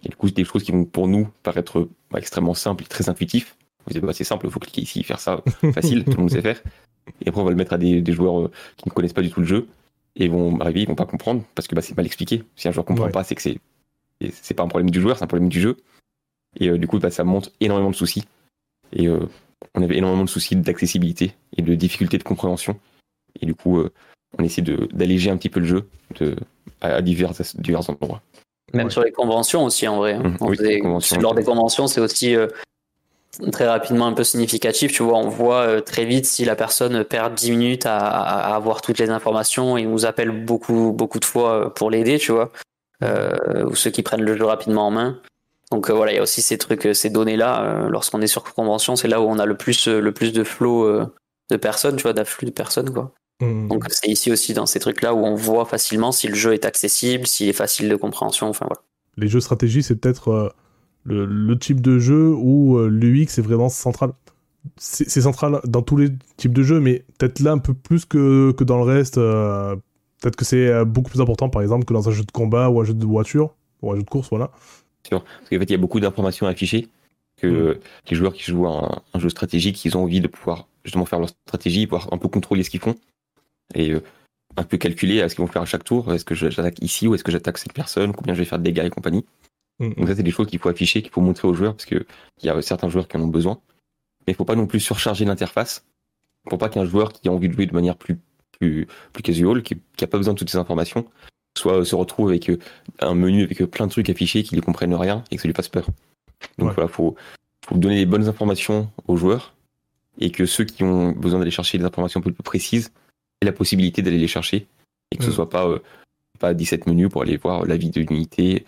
Et du coup, c'est des choses qui vont, pour nous, paraître bah, extrêmement simples et très intuitifs. Vous dites, bah, c'est simple, il faut cliquer ici, faire ça, (laughs) facile, tout le monde sait faire. Et après, on va le mettre à des, des joueurs euh, qui ne connaissent pas du tout le jeu, et ils vont arriver, ils vont pas comprendre, parce que bah, c'est mal expliqué. Si un joueur comprend Ouais. pas, c'est que c'est c'est pas un problème du joueur, c'est un problème du jeu. Et euh, du coup, bah, ça montre énormément de soucis. Et euh, on avait énormément de soucis d'accessibilité et de difficultés de compréhension. Et du coup, euh, on essaie d'alléger un petit peu le jeu de, à, à divers, divers endroits. Même Ouais. sur les conventions aussi, en vrai. hein. Oui, faisait- conventions. lors des conventions, c'est aussi euh, très rapidement un peu significatif. Tu vois, on voit euh, très vite si la personne perd 10 minutes à, avoir toutes les informations et nous appelle beaucoup, beaucoup de fois pour l'aider, tu vois. Ou ceux qui prennent le jeu rapidement en main. Donc euh, voilà, il y a aussi ces trucs, euh, ces données-là. euh, Lorsqu'on est sur convention, c'est là où on a le plus, le plus de flow euh, de personnes, tu vois, d'afflux de personnes, quoi. Hmm. Donc c'est ici aussi dans ces trucs-là où on voit facilement si le jeu est accessible, s'il est facile de compréhension. Enfin voilà. Les jeux stratégie, c'est peut-être le, le type de jeu où l'UX est vraiment central. C'est central dans tous les types de jeux, mais peut-être là un peu plus que, que dans le reste. peut-être que c'est beaucoup plus important, par exemple, que dans un jeu de combat ou un jeu de voiture, ou un jeu de course, voilà. Parce qu'en fait, il y a beaucoup d'informations affichées que Mm. les joueurs qui jouent à un, un jeu stratégique, ils ont envie de pouvoir justement faire leur stratégie, pouvoir un peu contrôler ce qu'ils font et euh, un peu calculer à ce qu'ils vont faire à chaque tour. Est-ce que j'attaque ici ou est-ce que j'attaque cette personne Combien je vais faire de dégâts et compagnie Mm. Donc ça, c'est des choses qu'il faut afficher, qu'il faut montrer aux joueurs, parce que il y a certains joueurs qui en ont besoin. Mais il faut pas non plus surcharger l'interface, pour pas qu'un joueur qui a envie de jouer de manière plus plus, plus casual, qui, qui a pas besoin de toutes ces informations, soit se retrouve avec euh, un menu avec euh, plein de trucs affichés qui ne comprennent rien et que ça lui fasse peur. Donc Ouais. voilà, faut, faut donner les bonnes informations aux joueurs et que ceux qui ont besoin d'aller chercher des informations un peu plus précises aient la possibilité d'aller les chercher et que ce Mm. soit pas euh, pas 17 menus pour aller voir la vie de l'unité,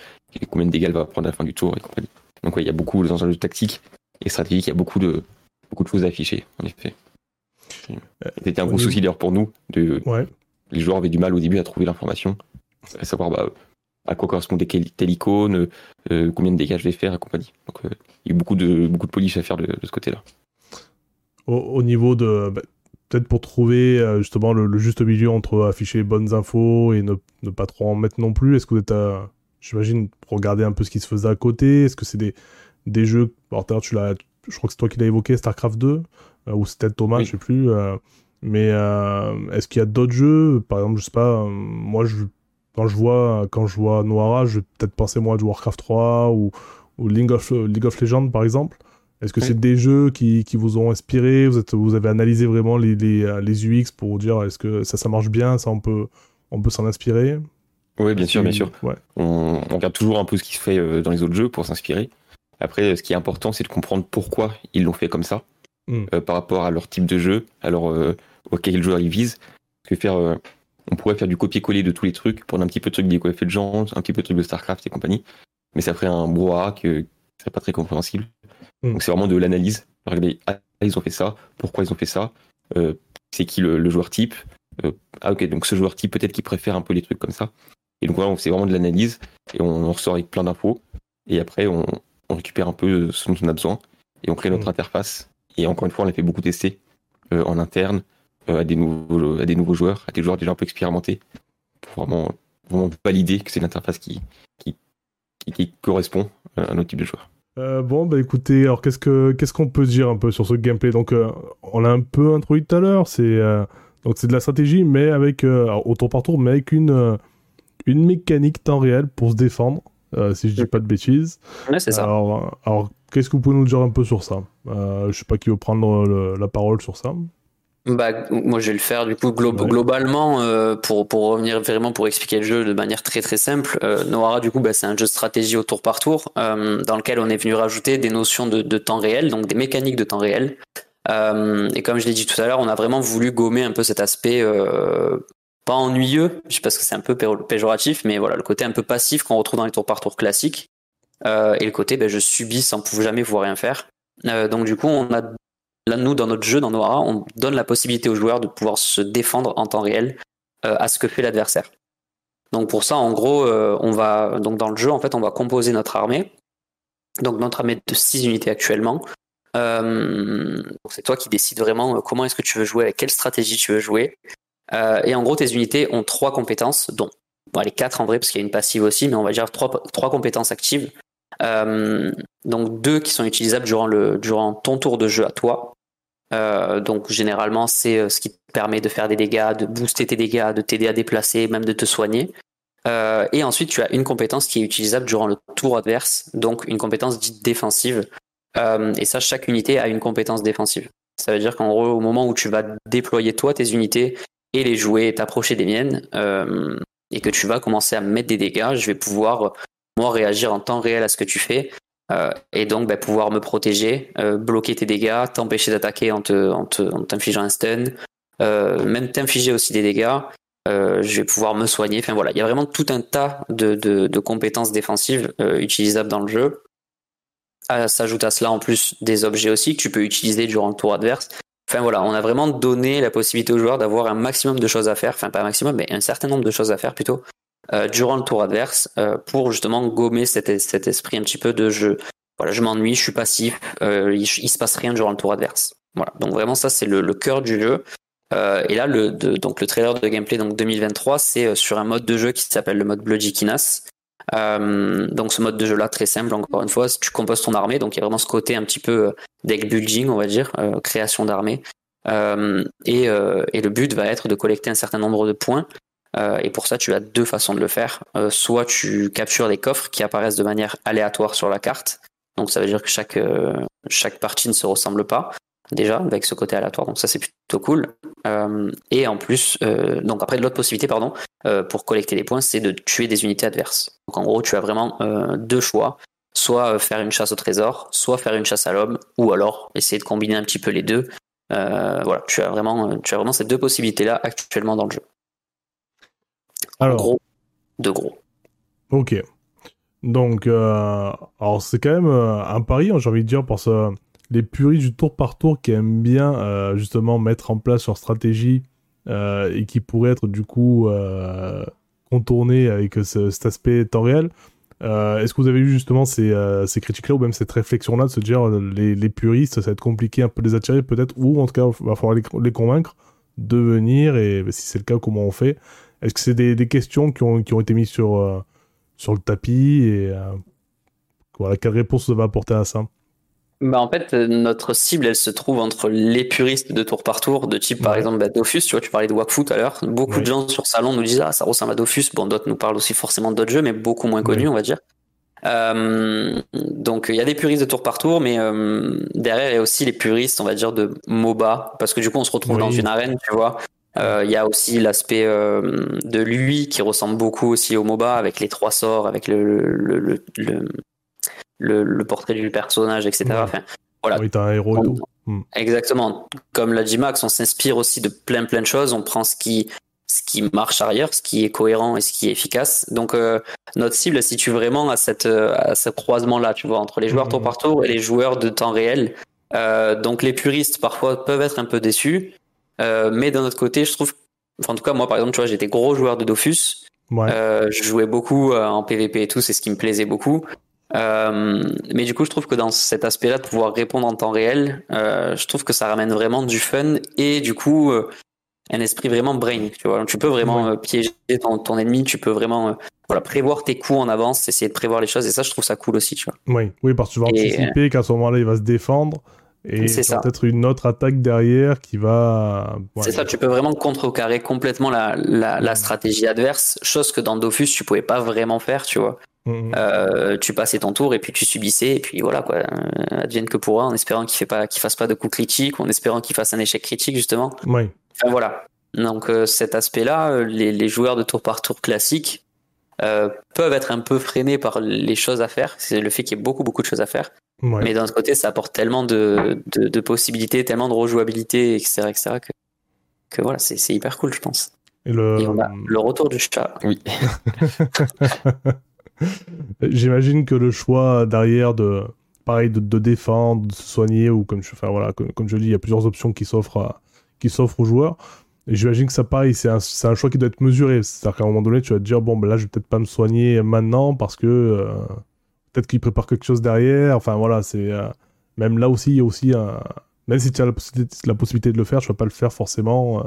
combien de dégâts elle va prendre à la fin du tour et compagnie. Donc ouais, il y a beaucoup dans un jeu tactique et stratégique, il y a beaucoup de beaucoup de choses à afficher en effet. C'était un gros souci d'ailleurs pour nous de Ouais. les joueurs avaient du mal au début à trouver l'information, à savoir bah, à quoi correspondait telle icône, euh, combien de dégâts je vais faire et compagnie. Donc euh, il y a eu beaucoup de, beaucoup de polish à faire de, de ce côté-là. Au, au niveau de. bah, Peut-être pour trouver euh, justement le, le juste milieu entre afficher les bonnes infos et ne, ne pas trop en mettre non plus, est-ce que vous êtes, euh, j'imagine, pour regarder un peu ce qui se faisait à côté Est-ce que c'est des, des jeux. Alors, tout à tu l'as. Je crois que c'est toi qui l'as évoqué, StarCraft 2, euh, ou c'était Thomas, Oui. je sais plus. euh, mais euh, est-ce qu'il y a d'autres jeux Par exemple, je sais pas, euh, moi, je, quand je vois, quand je vois Noira, je vais peut-être penser moi à Warcraft 3 ou, ou League, of, League of Legends, par exemple. Est-ce que Oui. c'est des jeux qui, qui vous ont inspiré? Vous, êtes, vous avez analysé vraiment les, les, les UX pour dire est-ce que ça, ça marche bien? Ça, on peut, on peut s'en inspirer? Oui, bien sûr, bien sûr. Ouais. On, on regarde toujours un peu ce qui se fait euh, dans les autres jeux pour s'inspirer. Après, ce qui est important, c'est de comprendre pourquoi ils l'ont fait comme ça, Mm. euh, par rapport à leur type de jeu, alors euh, auquel joueur ils visent. Que faire, euh, on pourrait faire du copier-coller de tous les trucs, prendre un petit peu de trucs des of Legends, un petit peu de trucs de StarCraft et compagnie, mais ça ferait un brouhaha que, qui serait pas très compréhensible. Mm. Donc c'est vraiment de l'analyse. Regardez, ah, ils ont fait ça, pourquoi ils ont fait ça, euh, c'est qui le, le joueur type, euh, ah ok, donc ce joueur type peut-être qu'il préfère un peu les trucs comme ça. Et donc voilà, c'est vraiment de l'analyse et on en ressort avec plein d'infos. Et après, on, on récupère un peu ce dont on a besoin et on crée notre Mm. interface. Et encore une fois, on l'a fait beaucoup tester euh, en interne à, des nouveaux, à des nouveaux joueurs, à des joueurs déjà un peu expérimentés pour vraiment, vraiment valider que c'est l'interface qui, qui, qui, qui correspond euh, à notre type de joueur. Euh, bon, bah écoutez, alors qu'est-ce que qu'est-ce qu'on peut dire un peu sur ce gameplay? Donc, euh, on l'a un peu introduit tout à l'heure. C'est euh, donc c'est de la stratégie, mais avec euh, alors, au tour par tour, mais avec une euh, une mécanique temps réel pour se défendre, euh, si je dis pas de bêtises. Ouais, c'est ça. Alors, euh, alors qu'est-ce que vous pouvez nous dire un peu sur ça? Euh, Je sais pas qui veut prendre le- la parole sur ça. Bah, moi je vais le faire du coup glo- Ouais. globalement euh, pour pour revenir vraiment pour expliquer le jeu de manière très très simple. Euh, Noara du coup bah, c'est un jeu de stratégie au tour par tour euh, dans lequel on est venu rajouter des notions de, de temps réel donc des mécaniques de temps réel. Euh, et comme je l'ai dit tout à l'heure, on a vraiment voulu gommer un peu cet aspect pas ennuyeux, je sais pas que c'est un peu pé- péjoratif, mais voilà le côté un peu passif qu'on retrouve dans les tours par tour classiques et le côté bah, je subis sans pouvoir jamais pouvoir rien faire. Donc du coup on a Là, nous, dans notre jeu, dans Noara, on donne la possibilité aux joueurs de pouvoir se défendre en temps réel euh, à ce que fait l'adversaire. Donc pour ça, en gros, euh, on va donc dans le jeu, en fait, on va composer notre armée. Donc notre armée de 6 unités actuellement. Euh, c'est toi qui décides vraiment comment est-ce que tu veux jouer, avec quelle stratégie tu veux jouer. Et en gros, tes unités ont trois compétences, dont bon, les quatre en vrai, parce qu'il y a une passive aussi, mais on va dire trois, compétences actives. Donc deux qui sont utilisables durant, le, durant ton tour de jeu à toi. Euh, donc généralement c'est euh, ce qui te permet de faire des dégâts, de booster tes dégâts, de t'aider à déplacer, même de te soigner. Euh, et ensuite tu as une compétence qui est utilisable durant le tour adverse, donc une compétence dite défensive. Et ça chaque unité a une compétence défensive. Ça veut dire qu'en gros au moment où tu vas déployer toi tes unités et les jouer t'approcher des miennes, et que tu vas commencer à mettre des dégâts, je vais pouvoir moi réagir en temps réel à ce que tu fais euh, et donc bah, pouvoir me protéger, euh, bloquer tes dégâts, t'empêcher d'attaquer en te, t'infligeant un stun, euh, même t'infliger aussi des dégâts. Je vais pouvoir me soigner. Enfin voilà, il y a vraiment tout un tas de, compétences défensives utilisables dans le jeu. Ah, S'ajoute à cela en plus des objets aussi que tu peux utiliser durant le tour adverse. Enfin voilà, on a vraiment donné la possibilité aux joueurs d'avoir un maximum de choses à faire, enfin pas un maximum, mais un certain nombre de choses à faire plutôt, euh, durant le tour adverse euh, pour justement gommer cet, esprit un petit peu de jeu. Voilà, je m'ennuie, je suis passif, euh, il, il se passe rien durant le tour adverse. Voilà, donc vraiment ça c'est le, cœur du jeu. Et là, le, donc le trailer de gameplay donc 2023, c'est sur un mode de jeu qui s'appelle le mode Bloody Kinas. Donc ce mode de jeu là très simple encore une fois, tu composes ton armée, donc il y a vraiment ce côté un petit peu deck building on va dire, création d'armée. Et le but va être de collecter un certain nombre de points Euh, et pour ça, tu as deux façons de le faire. Euh, soit tu captures des coffres qui apparaissent de manière aléatoire sur la carte. Donc ça veut dire que chaque, euh, chaque partie ne se ressemble pas déjà avec ce côté aléatoire. Donc ça c'est plutôt cool. Et en plus, donc après l'autre possibilité, pardon, pour collecter des points, c'est de tuer des unités adverses. Donc en gros, tu as vraiment deux choix. Soit faire une chasse au trésor, soit faire une chasse à l'homme, ou alors essayer de combiner un petit peu les deux. Voilà, tu as vraiment, tu as vraiment ces deux possibilités-là actuellement dans le jeu. Alors, gros, de gros. ok. Donc, euh, alors c'est quand même euh, un pari, hein, j'ai envie de dire, parce que les puristes du tour par tour qui aiment bien euh, justement mettre en place leur stratégie et qui pourraient être du coup contournés avec ce- cet aspect temps réel. Est-ce que vous avez eu justement ces, ces critiques-là ou même cette réflexion-là de se dire les, les puristes, ça va être compliqué un peu de les attirer peut-être ou en tout cas il va falloir les, les convaincre de venir et bah, si c'est le cas, comment on fait Est-ce que c'est des, des questions qui ont, qui ont été mises sur, euh, sur le tapis et euh, voilà, quelle réponse vous avez apporté à ça Bah en fait, notre cible, elle se trouve entre les puristes de tour par tour, de type par Ouais. exemple bah, Dofus. Tu vois, tu parlais de Wakfu tout à l'heure. Beaucoup de gens sur Salon nous disent ah ça ressemble à Dofus. Bon, d'autres nous parlent aussi forcément d'autres jeux, mais beaucoup moins connus, on va dire. Euh, donc il y a des puristes de tour par tour, mais euh, derrière il y a aussi les puristes, on va dire de MOBA, parce que du coup on se retrouve Oui. dans une arène, tu vois. Euh, Il y a aussi l'aspect euh, de lui qui ressemble beaucoup aussi au MOBA avec les trois sorts, avec le le, le, le, portrait du personnage, etc. Ouais. Enfin, voilà, Oui, t'as un héros et on- tout. Hmm. Exactement. Comme l'a dit Max, on s'inspire aussi de plein plein de choses. On prend ce qui ce qui marche arrière, ce qui est cohérent et ce qui est efficace. Donc euh, notre cible se situe vraiment à cette à ce croisement là, tu vois, entre les joueurs Mhm. tour par tour et les joueurs de temps réel. Donc les puristes parfois peuvent être un peu déçus, euh, mais d'un autre côté, je trouve, enfin, en tout cas moi par exemple, tu vois, j'étais gros joueur de Dofus. Ouais. Euh, je jouais beaucoup euh, en PVP et tout, c'est ce qui me plaisait beaucoup. Euh, mais du coup, je trouve que dans cet aspect-là, de pouvoir répondre en temps réel, je trouve que ça ramène vraiment du fun et du coup un esprit vraiment brain. Tu vois, tu peux vraiment Ouais. piéger ton, ton ennemi, tu peux vraiment voilà prévoir tes coups en avance, essayer de prévoir les choses et ça, je trouve ça cool aussi. Tu vois. Oui, oui, parce que tu vas Et- anticiper qu'à ce moment-là, il va se défendre. Et peut-être une autre attaque derrière qui va. ouais. C'est ça, tu peux vraiment contrecarrer complètement la, la, la stratégie adverse, chose que dans Dofus tu pouvais pas vraiment faire, tu vois. Mhm. Euh, tu passais ton tour et puis tu subissais et puis voilà quoi, euh, advienne que pourra en espérant qu'il pas qu'il fasse pas de coups critiques, ou en espérant qu'il fasse un échec critique justement. Oui, Enfin voilà. Donc euh, cet aspect-là, les, les joueurs de tour par tour classiques euh, peuvent être un peu freinés par les choses à faire. C'est le fait qu'il y ait beaucoup beaucoup de choses à faire. Ouais. Mais d'un autre côté, ça apporte tellement de, de, de possibilités, tellement de rejouabilité, etc., etc. que, que voilà, c'est hyper cool, je pense. Et le... Et on a le retour du chat. Oui. (laughs) J'imagine que le choix derrière de pareil de, de défendre, de se soigner ou comme je enfin, voilà comme, comme je le dis, il y a plusieurs options qui s'offrent qui s'offrent aux joueurs. Et j'imagine que ça pareil, c'est un, c'est un choix qui doit être mesuré. C'est-à-dire qu'à un moment donné, tu vas te dire bon ben là, je vais peut-être pas me soigner maintenant parce que euh, peut-être qu'il prépare quelque chose derrière. Enfin voilà, c'est euh, même là aussi il y a aussi un même si tu as la possibilité, la possibilité de le faire, tu vas pas le faire forcément. euh,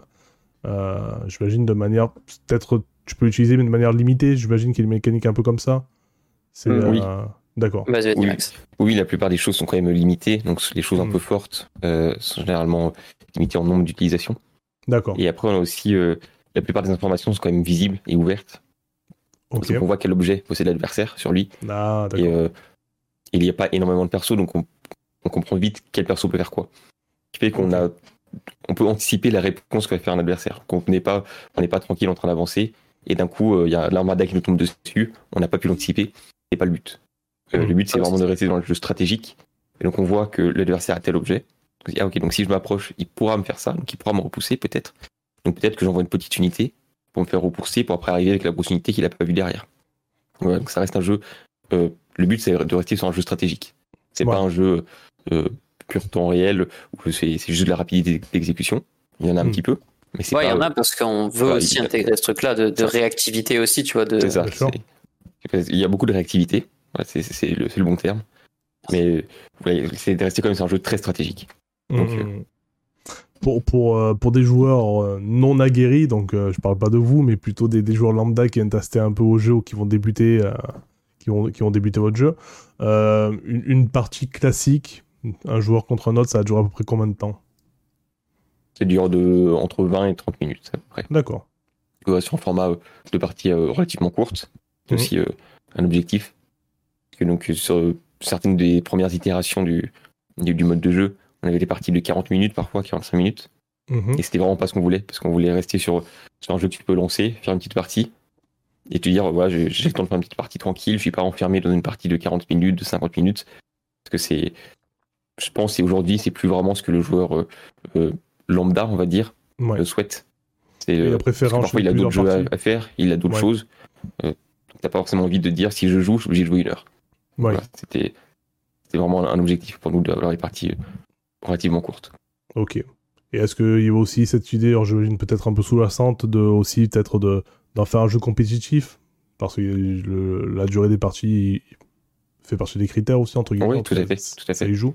euh, j'imagine de manière peut-être tu peux l'utiliser mais de manière limitée. J'imagine qu'il y a une mécanique un peu comme ça. C'est Mm, oui. euh, d'accord. Vas-y, vas-y, Oui. Max. Oui, la plupart des choses sont quand même limitées, donc les choses un Mm. peu fortes euh, sont généralement limitées en nombre d'utilisations. D'accord. Et après, on a aussi euh, la plupart des informations sont quand même visibles et ouvertes. Donc on voit quel objet possède l'adversaire sur lui. Ah, Et euh, il n'y a pas énormément de persos, donc on, on comprend vite quel perso peut faire quoi. Ce qui fait qu'on a, on peut anticiper la réponse que va faire un adversaire. Qu'on n'est pas, on n'est pas tranquille en train d'avancer et d'un coup euh, il y a l'armada qui nous tombe dessus, on n'a pas pu l'anticiper. C'est pas le but. Euh, Mhm. Le but c'est Ah, vraiment de rester dans le jeu stratégique. Et donc on voit que l'adversaire a tel objet. Ah ok, donc si je m'approche, il pourra me faire ça, donc il pourra me repousser peut-être. Donc peut-être que j'envoie une petite unité pour me faire repousser, pour après arriver avec la grosse unité qu'il a pas vu derrière. Donc ça reste un jeu. euh, le but c'est de rester sur un jeu stratégique. C'est Ouais. pas un jeu euh, pur temps réel où c'est c'est juste de la rapidité d'exécution. Il y en a un Hmm. petit peu, mais il y en a parce qu'on veut aussi a- intégrer ce truc-là de, de réactivité aussi, tu vois. De... C'est ça. Il y a beaucoup de réactivité. C'est le, bon terme. Mais ouais, c'est de rester quand même sur un jeu très stratégique. donc, euh, Mhm. Pour, pour, euh, pour des joueurs euh, non aguerris, donc euh, je parle pas de vous, mais plutôt des, des joueurs lambda qui viennent tester un peu au jeu ou qui vont débuter, qui vont, qui vont débuter votre jeu, une, une partie classique, un joueur contre un autre, ça va durer à peu près combien de temps? Ça dure de entre 20 et 30 minutes à peu près. D'accord. sur un format de partie relativement courte. C'est Mhm. aussi un objectif. Que donc sur certaines des premières itérations du, du, du mode de jeu, on avait des parties de 40 minutes parfois, 45 minutes. Mhm. Et c'était vraiment pas ce qu'on voulait, parce qu'on voulait rester sur, sur un jeu que tu peux lancer, faire une petite partie, et te dire, voilà, j'ai j'ai le temps de faire une petite partie tranquille, je suis pas enfermé dans une partie de 40 minutes, de 50 minutes, parce que c'est, je pense, et aujourd'hui, c'est plus vraiment ce que le joueur euh, euh, lambda, on va dire, Ouais. le souhaite. C'est, Il a euh, préféré parfois, il a d'autres jeux à, faire, il a d'autres Ouais. choses, euh, t'as pas forcément envie de dire, si je joue, je suis obligé de jouer une heure. Voilà, c'était, c'était vraiment un objectif pour nous d'avoir les parties relativement courtes. Ok. Et est-ce qu'il y a aussi cette idée, j'imagine peut-être un peu sous-jacente, de aussi peut-être de d'en faire un jeu compétitif? Parce que le- la durée des parties fait partie des critères aussi, entre guillemets. Oui, tout à fait, tout à Ça fait. y joue?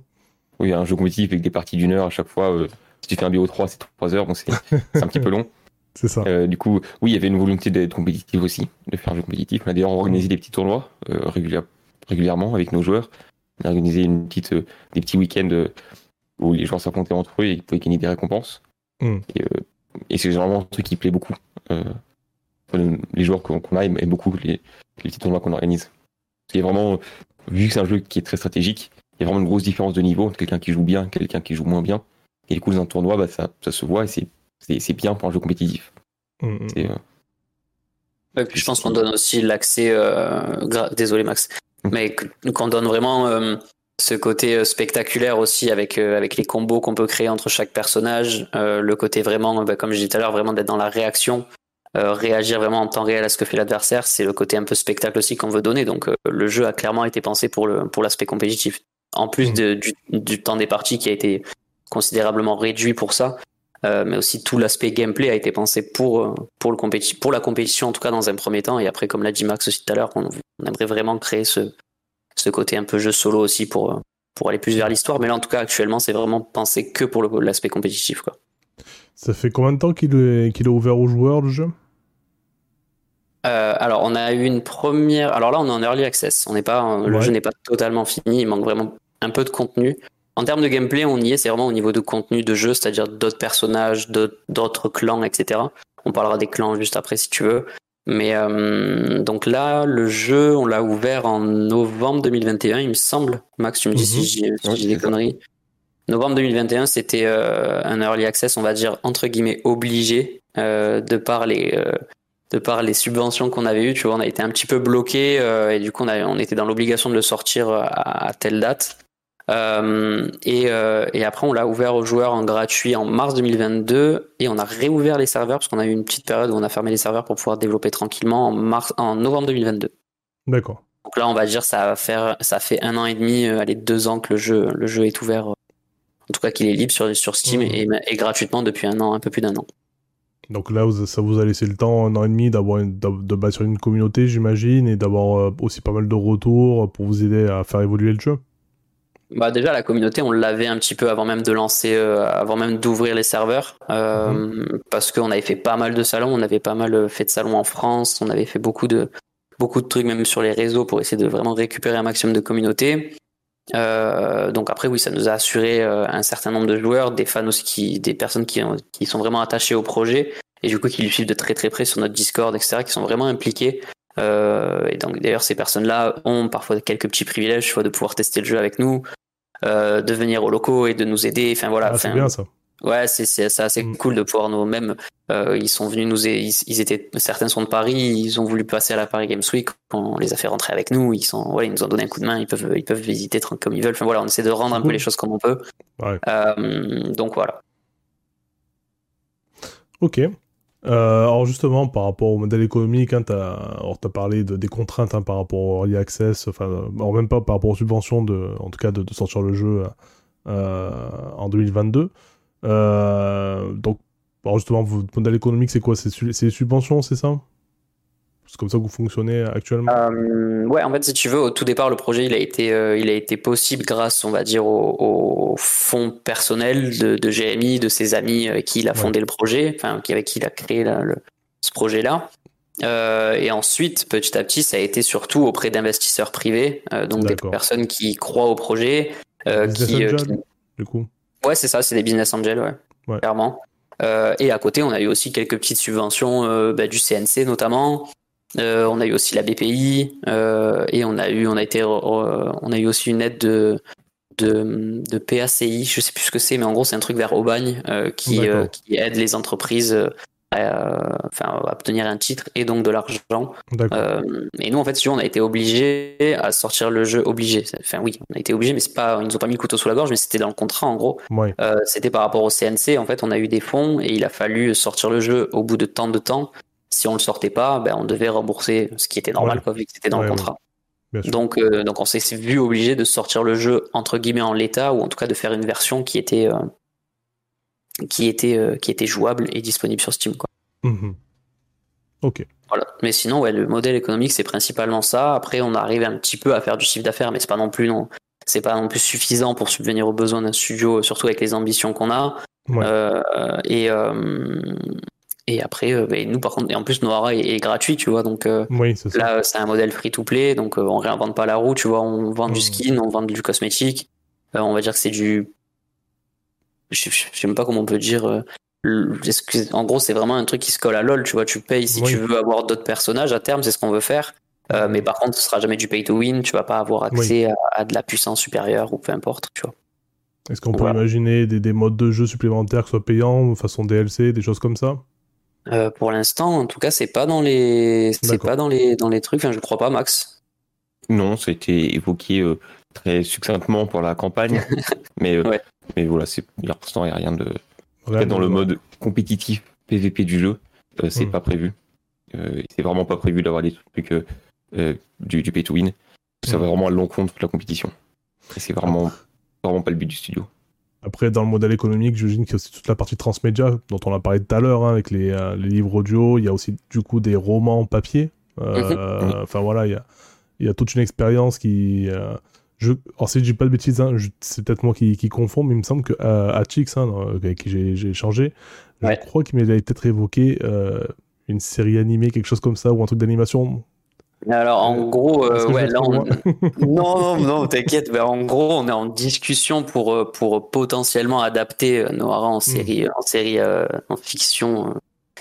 Oui, un jeu compétitif avec des parties d'une heure à chaque fois. euh, si tu fais un BO3, c'est 3 heures, donc c'est un petit peu long. (laughs) C'est ça. Euh, du coup, oui, il y avait une volonté d'être compétitif aussi, de faire un jeu compétitif. On a d'ailleurs organisé des petits tournois euh, régulière- régulièrement avec nos joueurs. On a organisé une petite, euh, des petits week-ends où les joueurs s'affrontaient entre eux et ils pouvaient gagner des récompenses. Mm. Et, euh, et c'est généralement un truc qui plaît beaucoup. Euh, les joueurs qu'on qu'on a aiment, aiment beaucoup les, les petits tournois qu'on organise. Il y a vraiment, vu que c'est un jeu qui est très stratégique, il y a vraiment une grosse différence de niveau entre quelqu'un qui joue bien et quelqu'un qui joue moins bien. Et du coup, dans un tournoi, bah, ça, ça se voit et c'est- c'est c'est bien pour un jeu compétitif. Mm, mm. C'est, euh, Et puis je pense qu'on donne aussi l'accès, euh, désolé Max, mais qu'on donne vraiment euh, ce côté euh, spectaculaire aussi avec euh, avec les combos qu'on peut créer entre chaque personnage, euh, le côté vraiment, bah, comme je disais tout à l'heure, vraiment d'être dans la réaction, euh, réagir vraiment en temps réel à ce que fait l'adversaire, c'est le côté un peu spectacle aussi qu'on veut donner. Donc le jeu a clairement été pensé pour le pour l'aspect compétitif. En plus de- du, du temps des parties qui a été considérablement réduit pour ça. Mais aussi tout l'aspect gameplay a été pensé pour pour le compéti pour la compétition en tout cas dans un premier temps et après comme l'a dit Max aussi tout à l'heure on, on aimerait vraiment créer ce ce côté un peu jeu solo aussi pour euh, pour aller plus vers l'histoire. Mais là en tout cas actuellement c'est vraiment pensé que pour le- l'aspect compétitif quoi. Ça fait combien de temps qu'il est, est ouvert aux joueurs, le jeu? Euh, alors on a eu une première alors là on est en early access. On n'est pas le Ouais. jeu n'est pas totalement fini. Il manque vraiment un peu de contenu. En termes de gameplay on y est. C'est vraiment au niveau de contenu de jeu c'est-à-dire d'autres personnages d'autres clans etc on parlera des clans juste après si tu veux mais euh, donc là le jeu on l'a ouvert en novembre 2021 il me semble Max tu me dis Mhm. si j'ai si Ouais, j'ai des conneries novembre 2021 c'était euh, un early access on va dire entre guillemets obligé euh, de par les de par les subventions qu'on avait eues, tu vois, on a été un petit peu bloqué et du coup on, a- on était dans l'obligation de le sortir à, à telle date. Euh, et, euh, et après on l'a ouvert aux joueurs en gratuit en mars 2022 et on a réouvert les serveurs parce qu'on a eu une petite période où on a fermé les serveurs pour pouvoir développer tranquillement en mars, en novembre 2022. D'accord. Donc là on va dire ça va faire, ça fait un an et demi, euh, allez deux ans que le jeu, le jeu est ouvert. En tout cas qu'il est libre sur, sur Steam Mhm. et, et gratuitement depuis un an, un peu plus d'un an. Donc là, ça vous a laissé le temps, un an et demi, d'avoir de bâtir une communauté, j'imagine, et d'avoir aussi pas mal de retours pour vous aider à faire évoluer le jeu? Bah déjà la communauté on l'avait un petit peu avant même de lancer euh, avant même d'ouvrir les serveurs. Euh, parce qu'on avait fait pas mal de salons. On avait pas mal euh, fait de salons en France. On avait fait beaucoup de beaucoup de trucs même sur les réseaux pour essayer de vraiment récupérer un maximum de communauté. Euh, donc après oui ça nous a assuré un certain nombre de joueurs des fans aussi qui des personnes qui, ont- qui sont vraiment attachées au projet. Et du coup qui le suivent de très très près sur notre Discord etc qui sont vraiment impliqués et donc d'ailleurs ces personnes-là ont parfois quelques petits privilèges, vois, de pouvoir tester le jeu avec nous, euh, de venir aux locaux et de nous aider. Enfin voilà. Ah, c'est bien ça. Ouais, c'est assez Mm. cool de pouvoir nous même. Euh, ils sont venus nous, ils, ils étaient certains sont de Paris, ils ont voulu passer à la Paris Games Week, on les a fait rentrer avec nous. Ils sont, voilà, ils nous ont donné un coup de main, ils peuvent ils peuvent visiter comme ils veulent. Enfin voilà, on essaie de rendre un peu Cool. les choses comme on peut. Ouais. Euh, donc voilà. Ok. Euh, alors justement, par rapport au modèle économique, hein, alors, t'as parlé de, des contraintes hein, par rapport au Early Access, enfin, euh, même pas par rapport aux subventions, de, en tout cas de, sortir le jeu euh, en 2022. Euh, donc, alors justement, votre modèle économique, c'est quoi? C'est les subventions, c'est ça? C'est comme ça que vous fonctionnez actuellement? Euh, ouais, en fait, si tu veux, au tout départ, le projet, il a été, euh, il a été possible grâce, on va dire, au, au fonds personnel de, de GMI, de ses amis avec qui il a Ouais. fondé le projet, enfin, avec qui il a créé le- ce projet-là. Euh, et ensuite, petit à petit, ça a été surtout auprès d'investisseurs privés, euh, donc des personnes qui croient au projet, euh, qui, euh, Angel, qui- du coup? Ouais, c'est ça, c'est des business angels, ouais. Ouais. Clairement. et à côté, on a eu aussi quelques petites subventions bah, du CNC notamment. On a eu aussi la BPI et on a eu, on a été, on a eu aussi une aide de de, de PACI, je sais plus ce que c'est, mais en gros c'est un truc vers Aubagne qui, qui aide les entreprises enfin, obtenir un titre et donc de l'argent. Euh, et nous, en fait, si on a été obligé à sortir le jeu obligé. Enfin, oui, on a été obligé, mais c'est pas, ils nous ont pas mis le couteau sous la gorge, mais c'était dans le contrat, en gros. Euh, c'était par rapport au CNC. En fait, on a eu des fonds et il a fallu sortir le jeu au bout de tant de temps. Si on le sortait pas, ben, on devait rembourser, ce qui était normal, quoi, vu que c'était dans le contrat. Donc, euh, donc on s'est vu obligé de sortir le jeu entre guillemets en l'état ou en tout cas de faire une version qui était qui était, euh, qui était jouable et disponible sur Steam. Quoi. Mhm. Ok. Voilà. Mais sinon, ouais, le modèle économique, c'est principalement ça. Après, on arrive un petit peu à faire du chiffre d'affaires, mais c'est pas non plus non, c'est pas non plus suffisant pour subvenir aux besoins d'un studio, surtout avec les ambitions qu'on a. Euh, et euh, et après, bah, nous par contre, et en plus Noara est, est gratuit, tu vois, donc oui, là c'est un modèle free to play, donc on réinvente pas la roue, tu vois, on vend du mhm. skin, on vend du cosmétique, on va dire que c'est du je, je, sais même pas comment on peut dire. Euh, en gros, c'est vraiment un truc qui se colle à LoL. Tu vois, tu payes si tu veux avoir d'autres personnages à terme, c'est ce qu'on veut faire. Euh, mais par contre, ce sera jamais du pay to win. Tu vas pas avoir accès à, de la puissance supérieure ou peu importe. Tu vois. Est-ce qu'on peut imaginer des, des, modes de jeu supplémentaires qui soient payants, façon DLC, des choses comme ça? Euh, Pour l'instant, en tout cas, c'est pas dans les, c'est pas dans les, dans les trucs. Enfin, je crois pas, Max. Non, ça a été évoqué euh, très succinctement pour la campagne, (laughs) mais ouais. Mais voilà, c'est, pour l'instant, il n'y a rien de. dans le mode compétitif PVP du jeu, euh, c'est hmm. pas prévu. Euh, c'est vraiment pas prévu d'avoir des trucs euh, du, du, pay to win. Ça va hmm. vraiment à l'encontre de la compétition. Et c'est vraiment, vraiment pas le but du studio. Après, dans le modèle économique, j'imagine qu'il y a aussi toute la partie transmédia dont on a parlé tout à l'heure, hein, avec les, les, livres audio. Il y a aussi du coup des romans papier. Mhm. Enfin voilà, il y a, il y a toute une expérience qui, je, alors si je dis pas de bêtises, hein, c'est peut-être moi qui, qui confonds, mais il me semble que euh, Atchix, hein, avec qui j'ai échangé, je crois qu'il m'avait peut-être évoqué euh, une série animée, quelque chose comme ça, ou un truc d'animation. Alors en euh, gros, euh, ouais, là, on... (laughs) non, non, non, t'inquiète. Mais en gros, on est en discussion pour euh, pour potentiellement adapter Noara en hmm. série, en série, en fiction,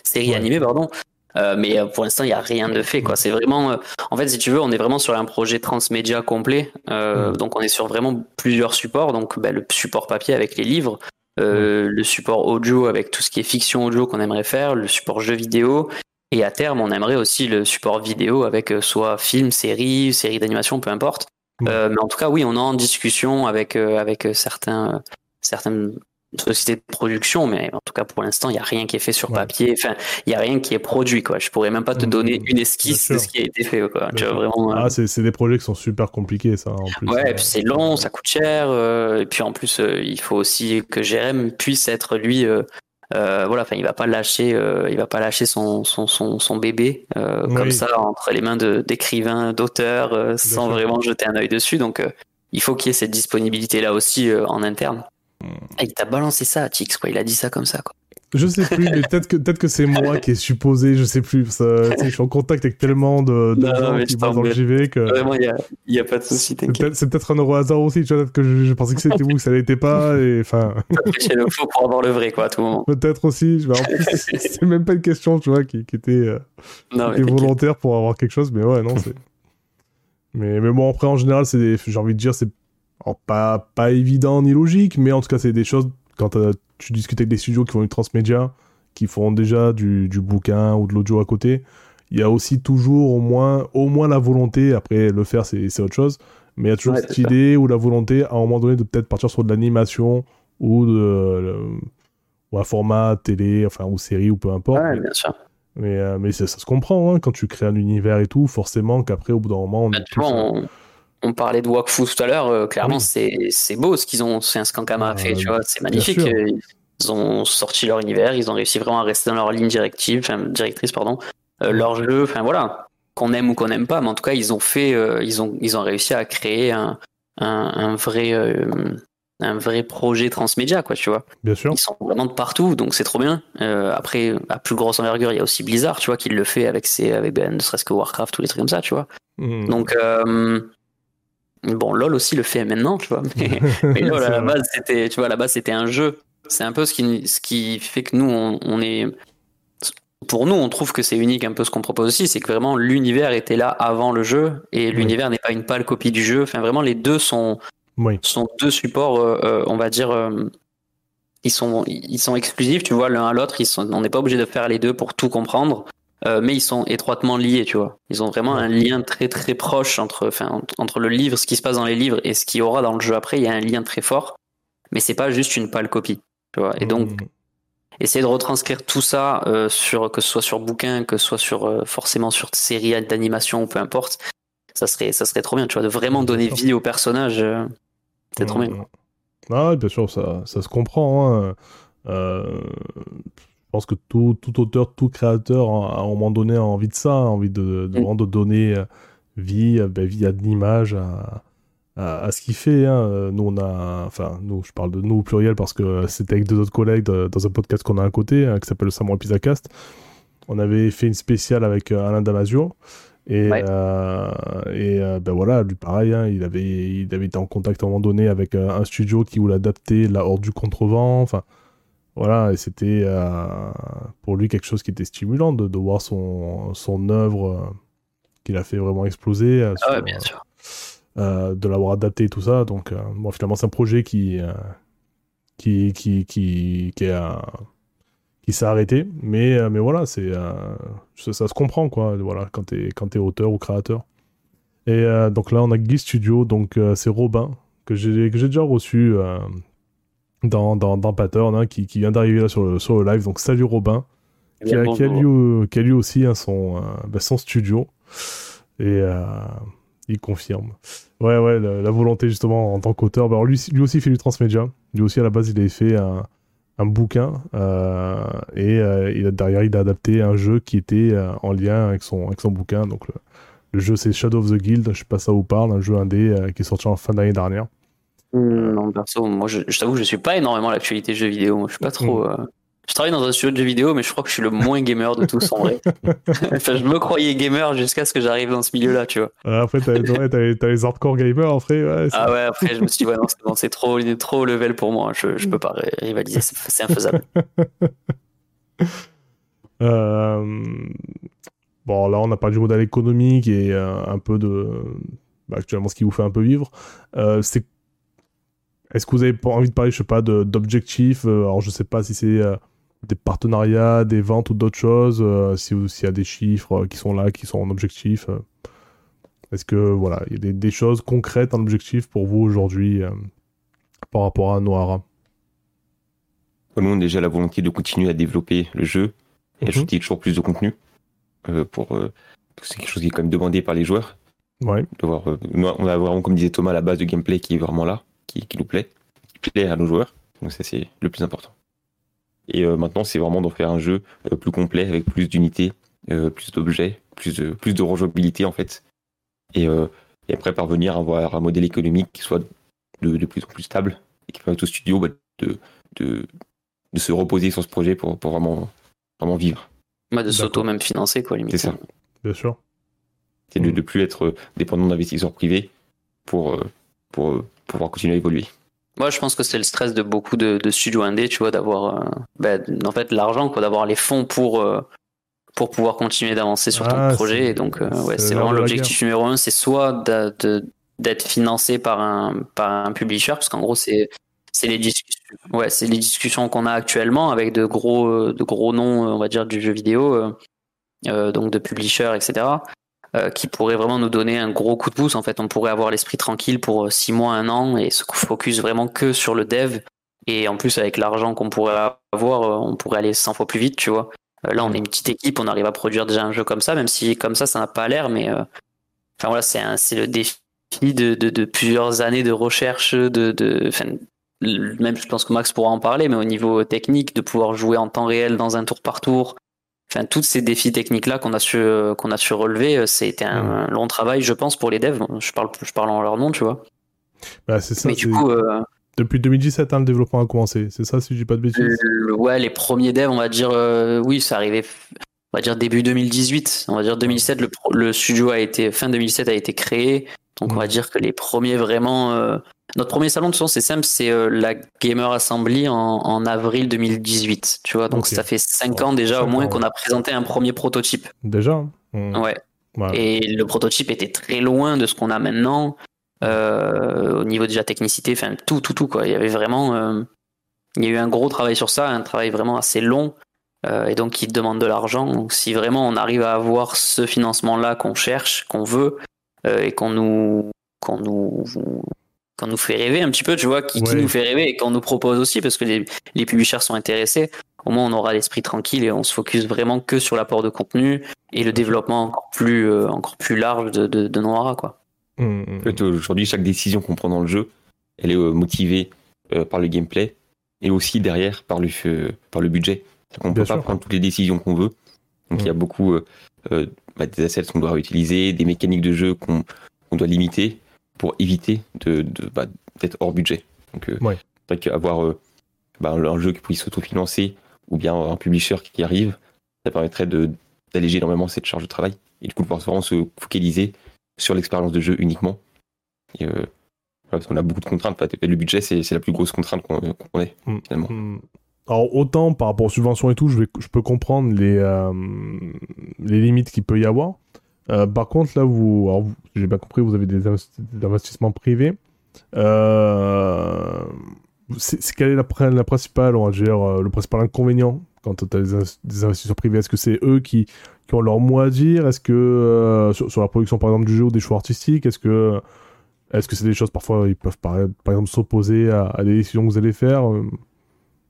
série animée, pardon. Euh, mais pour l'instant, il n'y a rien de fait. Quoi. C'est vraiment, en fait, si tu veux, on est vraiment sur un projet transmédia complet. Mm. Donc, on est sur vraiment plusieurs supports. Donc, ben, le support papier avec les livres, le support audio avec tout ce qui est fiction audio qu'on aimerait faire, le support jeu vidéo. Et à terme, on aimerait aussi le support vidéo avec soit film, série, série d'animation, peu importe. mais en tout cas, oui, on est en discussion avec avec certains certaines société de production, mais en tout cas pour l'instant, il n'y a rien qui est fait sur papier. Enfin, il n'y a rien qui est produit. Quoi. Je pourrais même pas te mmh, donner une esquisse de ce qui a été fait. Quoi. Tu vois, vraiment, ah, euh, c'est des projets qui sont super compliqués, ça. En plus. Ouais, et puis c'est long, ça coûte cher. Euh, et puis en plus, euh, il faut aussi que Jérém puisse être lui. Voilà, enfin, il va pas lâcher, il va pas lâcher son son, son, son bébé comme ça entre les mains d'écrivains, d'auteurs, sans vraiment jeter un œil dessus. Donc, il faut qu'il y ait cette disponibilité là aussi en interne. Ah, il t'a balancé ça à Tix, quoi. Il a dit ça comme ça, quoi. Je sais plus, mais peut-être que, peut que c'est moi qui est supposé, je sais plus. Ça, je suis en contact avec tellement de, gens qui bossent dans le JV que. Vraiment, il n'y a, a, pas de souci, C'est peut-être un euro hasard aussi, tu vois, que je, pensais que c'était vous, que ça l'était pas, et enfin. le faux pour avoir le vrai, quoi, à tout moment. Peut-être aussi, en plus, c'est même pas une question, tu vois, qui, qui était, euh, volontaire pour avoir quelque chose, mais ouais, non, c'est. (laughs) Mais, mais bon, après, en général, c'est j'ai envie de dire, c'est pas, pas évident ni logique, mais en tout cas, c'est des choses, quand euh, tu discutes avec des studios qui font du transmédia, qui font déjà du, du bouquin ou de l'audio à côté, il y a aussi toujours au moins, au moins la volonté, après le faire c'est autre chose, mais il y a toujours cette idée ou la volonté à un moment donné de peut-être partir sur de l'animation ou de ou un format télé, enfin ou série ou peu importe. Ouais, bien sûr. Mais, euh, mais ça, se comprend hein, quand tu crées un univers et tout, forcément qu'après au bout d'un moment on, bah, on parlait de Wakfu tout à l'heure, euh, clairement c'est beau ce qu'ils ont, c'est un Skankama a fait, tu vois, c'est magnifique. Ils ont sorti leur univers, ils ont réussi vraiment à rester dans leur ligne directive, enfin, directrice, pardon, euh, leur jeu, enfin voilà, qu'on aime ou qu'on n'aime pas, mais en tout cas ils ont fait, euh, ils ont, ils ont réussi à créer un, un, vrai, un vrai projet transmédia, quoi, tu vois. Bien sûr. Ils sont vraiment de partout, donc c'est trop bien. après, à plus grosse envergure, il y a aussi Blizzard, tu vois, qui le fait avec ses, avec ben, ne serait-ce que Warcraft, tous les trucs comme ça, tu vois. Mmh. Donc Bon, LOL aussi le fait maintenant, tu vois. Mais, (laughs) LOL, à la base, c'était, tu vois, à la base, c'était un jeu c'est un peu ce qui, ce qui fait que nous, on, on est, pour nous, on trouve que c'est unique un peu ce qu'on propose aussi, c'est que vraiment l'univers était là avant le jeu et l'univers n'est pas une pâle copie du jeu. Enfin, vraiment, les deux sont, Oui. sont deux supports, euh, euh, on va dire, euh, ils sont, ils sont exclusifs, tu vois, l'un à l'autre. Ils sont, on n'est pas obligé de faire les deux pour tout comprendre, euh, mais ils sont étroitement liés, tu vois. Ils ont vraiment un lien très très proche entre, enfin, entre- le livre, ce qui se passe dans les livres et ce qu'il y aura dans le jeu après. Il y a un lien très fort, mais c'est pas juste une pâle copie, tu vois. Et donc, Mm. essayer de retranscrire tout ça euh, sur que ce soit sur bouquin, que ce soit sur euh, forcément sur série d'animation ou peu importe, ça serait ça serait trop bien, tu vois, de vraiment donner vie au personnage. c'est trop bien. Mm. Ah, ouais, bien sûr, ça, ça se comprend. hein. Euh, je pense que tout, tout auteur, tout créateur, à un moment donné, a envie de ça, a envie de, de, Mm. de donner euh, vie, euh, ben, vie à de l'image, à, à, à ce qu'il fait. hein. Euh, Nous, on a, enfin, nous, je parle de nous au pluriel parce que c'était avec deux autres collègues de- dans un podcast qu'on a à côté, hein, qui s'appelle le Samurai Pizza Cast. On avait fait une spéciale avec Alain Damasio. Et, Ouais. euh, et euh, ben voilà, lui pareil, hein, il, avait, il avait été en contact à un moment donné avec un studio qui voulait adapter La Horde du Contrevent. Enfin, voilà, et c'était euh, pour lui quelque chose qui était stimulant de, de voir son, son œuvre euh, qu'il a fait vraiment exploser, euh, Ah ouais, bien sûr. de l'avoir adapté et tout ça. Donc, bon, finalement, c'est un projet qui, qui, qui, qui, qui, a- s'est arrêté. Mais, mais voilà, c'est, euh, ça, ça se comprend, quoi, voilà, quand t'es, quand t'es auteur ou créateur. Et euh, donc là, on a Guy Studio, donc euh, c'est Robin, que j'ai, que j'ai déjà reçu dans, dans, dans Pattern, hein, qui, qui vient d'arriver là sur le, sur le live. Donc salut Robin qui a, qui a lui, qui a lui aussi hein, son, euh, bah, son studio. Et euh, il confirme. Ouais, ouais, la, la volonté justement en tant qu'auteur. Bah, alors, lui, lui aussi fait du transmédia. Lui aussi, à la base, il avait fait un, un bouquin. euh, et euh, il a, derrière, il a adapté un jeu qui était euh, en lien avec son, avec son bouquin. Donc, le, le jeu, c'est Shadow of the Guild. Je sais pas si ça vous parle. Un jeu indé qui est sorti en fin d'année dernière. Mm, Non, perso, moi je, je t'avoue, je suis pas énormément à l'actualité jeux vidéo. Moi, je suis pas trop. Euh, Je travaille dans un studio de jeux vidéo, mais je crois que je suis le moins gamer de tous en vrai. (laughs) enfin, je me croyais gamer jusqu'à ce que j'arrive dans ce milieu-là, tu vois. Euh, après, t'as ouais, les- hardcore gamers. Après, ouais, Ah ouais, après je me suis dit, ouais, non, c'est trop, trop level pour moi. Je, je peux pas rivaliser, c'est infaisable. (laughs) Euh, Bon, là, on a parlé du modèle économique et euh, un peu de. bah, actuellement, ce qui vous fait un peu vivre. Euh, c'est. Est-ce que vous avez envie de parler, je sais pas, d'objectifs euh, Alors, je sais pas si c'est euh, des partenariats, des ventes ou d'autres choses, euh, si s'il y a des chiffres qui sont là, qui sont en objectif. Est-ce que, voilà, il y a des, des choses concrètes en objectif pour vous aujourd'hui par rapport à Noara? Nous, on a déjà la volonté de continuer à développer le jeu et Mhm. ajouter toujours plus de contenu. euh, pour, euh, c'est quelque chose qui est quand même demandé par les joueurs. Ouais. De voir, euh, nous, on a vraiment, comme disait Thomas, la base de gameplay qui est vraiment là, qui, qui nous plaît, qui plaît à nos joueurs. Donc ça, c'est le plus important. Et euh, maintenant, c'est vraiment d'en faire un jeu euh, plus complet, avec plus d'unités, euh, plus d'objets, plus de, plus de rejouabilité en fait. Et, euh, et après, parvenir à avoir un modèle économique qui soit de, de plus en plus stable et qui permette au studio bah, de, de, de se reposer sur ce projet pour, pour vraiment, vraiment vivre. Moi, de D'accord. s'auto même financer, quoi, limite. C'est ça. Bien sûr. C'est de Mm. ne plus être dépendant d'investisseurs privés pour, pour pouvoir continuer à évoluer. Moi, je pense que c'est le stress de beaucoup de, de studios indés, tu vois, d'avoir, euh, ben, en fait, l'argent, quoi, d'avoir les fonds pour, euh, pour pouvoir continuer d'avancer sur ton Ah, projet. Et donc, euh, ouais, c'est vraiment l'objectif numéro un, c'est soit d'être financé par un, par un publisher, parce qu'en gros, c'est, c'est les discussions, ouais, c'est les discussions qu'on a actuellement avec de gros, de gros noms, on va dire, du jeu vidéo, euh, euh, donc de publishers, etc. euh, qui pourraient vraiment nous donner un gros coup de pouce. En fait, on pourrait avoir l'esprit tranquille pour euh, six mois, un an et se focus vraiment que sur le dev. Et en plus, avec l'argent qu'on pourrait avoir, euh, on pourrait aller 100 fois plus vite, tu vois. Euh, là, on est une petite équipe, on arrive à produire déjà un jeu comme ça, même si comme ça, ça n'a pas l'air, mais euh, voilà, c'est le défi de, plusieurs années de recherche, de, même je pense que Max pourra en parler, mais au niveau technique, de pouvoir jouer en temps réel dans un tour par tour, enfin tous ces défis techniques là qu'on a su euh, qu'on a su relever, euh, c'était un, Mhm. un long travail, je pense, pour les devs. Je parle je parle en leur nom, tu vois. Bah, c'est ça. mais du coup, euh, Depuis 2017, hein, le développement a commencé. C'est ça, si je dis pas de bêtises ouais, les premiers devs, on va dire, euh, oui, ça arrivait, on va dire début 2018. On va dire 2007, le, studio a été fin 2007 a été créé Donc on va Mhm. dire que les premiers vraiment. euh, Notre premier salon, de toute façon, c'est simple, c'est euh, la Gamer Assembly en, en avril 2018. Tu vois, donc ça fait 5 Ouais, ans déjà au moins qu'on a présenté un premier prototype. Déjà hein Mm. Ouais. Et le prototype était très loin de ce qu'on a maintenant, euh, au niveau déjà technicité, enfin tout, tout, tout quoi. Il y avait vraiment, il y a eu un gros travail sur ça, un travail vraiment assez long, et donc qui demande de l'argent. Donc, si vraiment on arrive à avoir ce financement-là qu'on cherche, qu'on veut, et qu'on nous, qu'on nous, qu'on nous fait rêver un petit peu, tu vois, qui, nous fait rêver et qu'on nous propose aussi, parce que les, les publishers sont intéressés. Au moins, on aura l'esprit tranquille et on se focus vraiment que sur l'apport de contenu et le développement encore plus, euh, encore plus large de, de, de Noira, quoi. Mm, mm, En fait, aujourd'hui, chaque décision qu'on prend dans le jeu, elle est euh, motivée euh, par le gameplay et aussi derrière par le, euh, par le budget. On ne peut pas prendre toutes les décisions qu'on veut. Donc Mm. il y a beaucoup euh, euh, bah, des assets qu'on doit réutiliser, des mécaniques de jeu qu'on doit limiter pour éviter de, de, bah, d'être hors budget. Donc euh, Ouais. c'est vrai qu'avoir euh, bah, un jeu qui puisse s'autofinancer ou bien un publisher qui arrive, ça permettrait de, d'alléger énormément cette charge de travail et du coup de pouvoir vraiment se focaliser sur l'expérience de jeu uniquement. Et, euh, parce qu'on a beaucoup de contraintes. Le budget, c'est, la plus grosse contrainte qu'on, ait, Mm. finalement. Alors autant par rapport aux subventions et tout, je, peux comprendre les, euh, les limites qu'il peut y avoir. Euh, par contre, là, vous, j'ai bien compris, vous avez des, investi- des investissements privés. Euh, c'est, quelle est la, pr- la principale, on va euh, le principal inconvénient quand tu as des, in- des investisseurs privés? Est-ce que c'est eux qui, ont leur mot à dire? Est-ce que sur, la production, par exemple, du jeu ou des choix artistiques Est-ce que c'est des choses parfois ils peuvent par, exemple s'opposer à, des décisions que vous allez faire?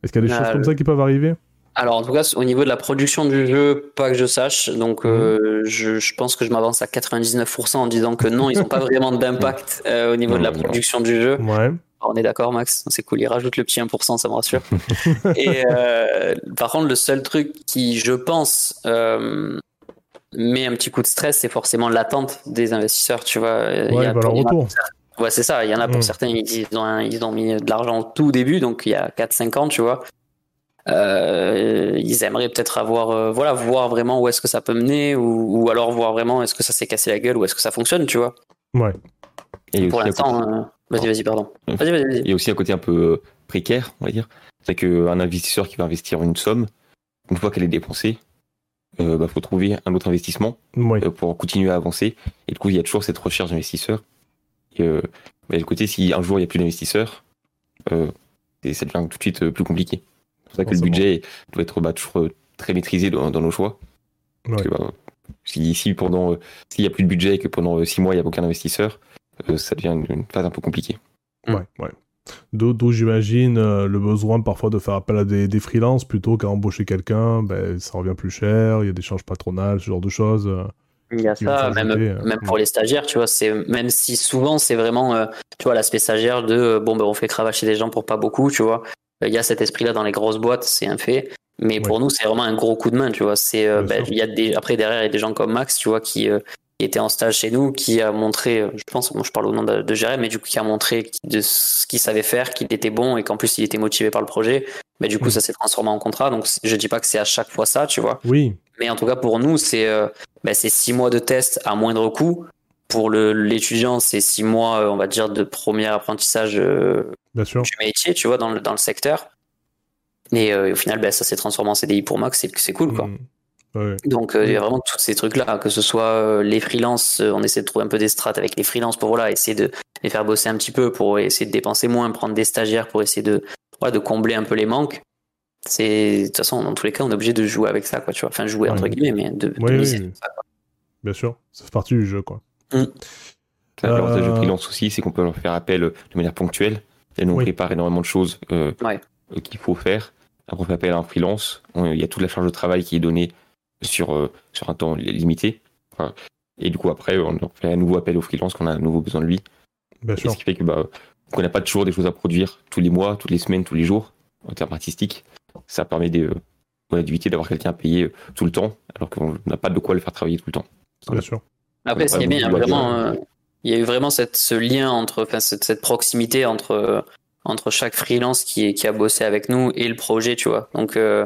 Est-ce qu'il y a des Euh, choses comme ça qui peuvent arriver? Alors en tout cas au niveau de la production du jeu, pas que je sache, donc Mhm. euh, je, je pense que je m'avance à 99% en disant que non, ils n'ont pas (laughs) vraiment d'impact euh, au niveau de la non. production du jeu. Ouais. On est d'accord Max, c'est cool, il rajoute le petit 1%, ça me rassure. (laughs) Et euh, par contre le seul truc qui je pense euh, met un petit coup de stress, c'est forcément l'attente des investisseurs, tu vois. Il y Ouais, a- bah, leur retour. Ouais, c'est ça. Il y en a pour Mm. certains, ils, ils ont, ils ont mis de l'argent au tout début, donc il y a 4-5 ans, tu vois. Euh, ils aimeraient peut-être avoir, euh, voilà, voir vraiment où est-ce que ça peut mener, ou, ou alors voir vraiment est-ce que ça s'est cassé la gueule, ou est-ce que ça fonctionne, tu vois. Ouais. Et Pour côté- l'instant, euh, vas-y, vas-y, pardon. Vas-y, vas-y, vas-y. Il y a aussi un côté un peu précaire, on va dire. C'est qu'un investisseur qui va investir une somme, une fois qu'elle est dépensée, il bah, faut trouver un autre investissement Ouais. euh, pour continuer à avancer. Et du coup, il y a toujours cette recherche d'investisseurs. Et euh, bah, le côté, si un jour il n'y a plus d'investisseurs, euh, ça devient tout de suite euh, plus compliqué. C'est pour ça que le budget doit être bah, toujours euh, très maîtrisé dans, dans nos choix. Parce que, bah, si, si pendant, euh, s'il n'y a plus de budget et que pendant euh, six mois il n'y a aucun investisseur, euh, ça devient une, une phase un peu compliquée. Ouais, ouais. D'où, d'où j'imagine euh, le besoin parfois de faire appel à des, des freelances plutôt qu'à embaucher quelqu'un, ben, ça revient plus cher, il y a des charges patronales, ce genre de choses. Il y a ça, même, euh, même pour les stagiaires, tu vois, c'est, même si souvent c'est vraiment, euh, tu vois, l'aspect stagiaire de, euh, bon, ben, on fait cravacher des gens pour pas beaucoup, tu vois. Il y a cet esprit-là dans les grosses boîtes, c'est un fait. Mais pour nous, c'est vraiment un gros coup de main, tu vois. C'est, euh, ben, il y a des, après, derrière, il y a des gens comme Max, tu vois, qui, euh, qui était en stage chez nous, qui a montré, je pense, moi je parle au nom de, de Jérém, mais du coup, qui a montré de ce qu'il savait faire, qu'il était bon et qu'en plus il était motivé par le projet. Mais du coup, ça s'est transformé en contrat. Donc, je dis pas que c'est à chaque fois ça, tu vois. Oui, Mais en tout cas, pour nous, c'est euh, bah, six mois de test à moindre coût. Pour l'étudiant, c'est six mois, euh, on va dire, de premier apprentissage euh, bien sûr. du métier, tu vois, dans le, dans le secteur. Et euh, au final, bah, ça s'est transformé en CDI pour Max, c'est c'est cool, quoi. Mm. Ouais. Donc, il y a vraiment tous ces trucs-là, que ce soit les freelances, on essaie de trouver un peu des strates avec les freelances pour voilà, essayer de les faire bosser un petit peu, pour essayer de dépenser moins, prendre des stagiaires pour essayer de, voilà, de combler un peu les manques. C'est, de toute façon, dans tous les cas, on est obligé de jouer avec ça, quoi, tu vois. Enfin, jouer entre Ouais. guillemets, mais de, de Oui, miser oui. sur ça, quoi. Bien sûr, ça fait partie du jeu, quoi. Ça, L'avantage Euh, de freelance aussi, c'est qu'on peut leur faire appel de manière ponctuelle. Elle nous Oui. prépare énormément de choses euh, Ouais. euh, qu'il faut faire. Après, on fait appel à un freelance. On- Il y a toute la charge de travail qui est donnée sur, euh, sur un temps li- limité. Et du coup, après, on fait à nouveau appel au freelance quand on a à nouveau besoin de lui. Bien Et sûr. ce qui fait que bah, qu'on n'a pas toujours des choses à produire tous les mois, toutes les semaines, tous les jours, en termes artistiques. Ça permet de, ouais, d'éviter d'avoir quelqu'un à payer euh, tout le temps, alors qu'on n'a pas de quoi le faire travailler tout le temps. Bien sûr. Après, ce qui est bien, il y a beaucoup de vraiment, loisirs. euh, il y a eu vraiment cette, ce lien entre, enfin, cette, cette proximité entre, euh, entre chaque freelance qui, a bossé avec nous et le projet, tu vois. Donc, euh,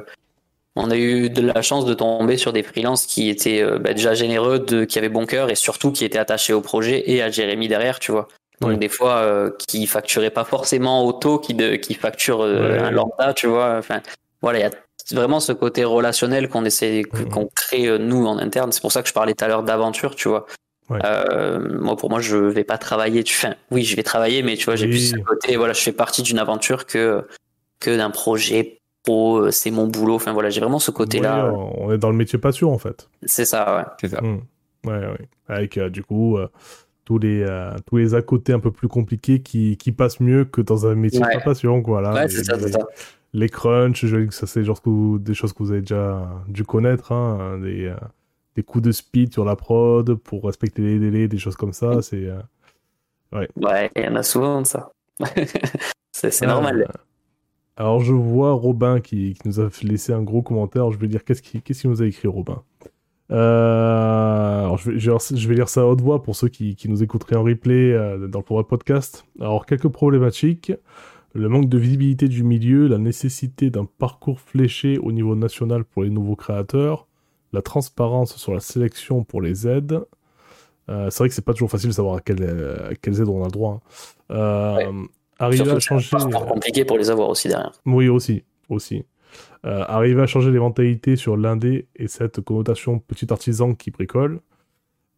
on a eu de la chance de tomber sur des freelances qui étaient euh, bah, déjà généreux, de, qui avaient bon cœur et surtout qui étaient attachés au projet et à Jérémy derrière, tu vois. Donc des fois, euh, qui facturaient pas forcément au taux, qui, de, qui facturent euh, un lambda, tu vois. Enfin, voilà, il y a vraiment ce côté relationnel qu'on essaie, qu'on crée nous en interne. C'est pour ça que je parlais tout à l'heure d'aventure, tu vois. moi, pour moi, je vais pas travailler. Tu, enfin, oui, je vais travailler, mais tu vois, j'ai plus ce côté. Voilà, je fais partie d'une aventure que que d'un projet pro. C'est mon boulot. Enfin voilà, j'ai vraiment ce côté-là. on est dans le métier passion en fait. C'est ça, ouais. C'est ça. Mmh. Ouais, ouais. Avec du coup tous les euh, tous les à côté un peu plus compliqués qui, qui passent mieux que dans un métier de passion voilà ouais, c'est ça, les, ça. les crunchs je ça c'est genre des choses que vous avez déjà dû connaître hein, des, euh, des coups de speed sur la prod pour respecter les délais des choses comme ça c'est euh, ouais. Ouais il y en a souvent de ça. (laughs) C'est normal. Alors je vois Robin qui, qui, nous a laissé un gros commentaire. Je vais dire qu'est-ce qu'il qu'est-ce qu'il nous a écrit Robin? Alors je, vais, je, vais, lire ça à haute voix pour ceux qui, qui nous écouteraient en replay euh, dans le podcast. Alors, quelques problématiques. Le manque de visibilité du milieu, la nécessité d'un parcours fléché au niveau national pour les nouveaux créateurs, la transparence sur la sélection pour les aides. Euh, c'est vrai que c'est pas toujours facile de savoir à, quelle, à quelles aides on a le droit. Hein. Euh, Arriver à changer. C'est compliqué pour les avoir aussi derrière. Oui, aussi. aussi. Euh, arriver à changer les mentalités sur l'indé et cette connotation petit artisan qui bricole.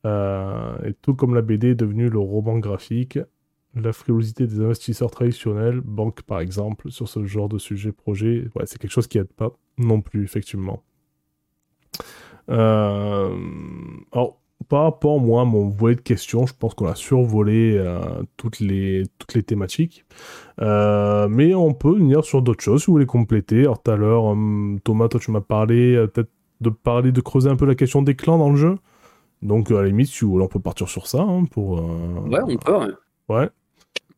Euh, et tout comme la BD est devenue le roman graphique, la frilosité des investisseurs traditionnels, banques par exemple, sur ce genre de sujet projet, c'est quelque chose qui aide pas non plus, effectivement. Euh... Alors, par rapport, moi, à mon volet de questions, je pense qu'on a survolé euh, toutes, les, toutes les thématiques. Euh, mais on peut venir sur d'autres choses si vous voulez compléter. Alors, tout à l'heure, hum, Thomas, toi, tu m'as parlé euh, peut-être de parler, de creuser un peu la question des clans dans le jeu. Donc, à la limite, si vous voulez, on peut partir sur ça. Hein, pour, ouais, on peut. Ouais. ouais.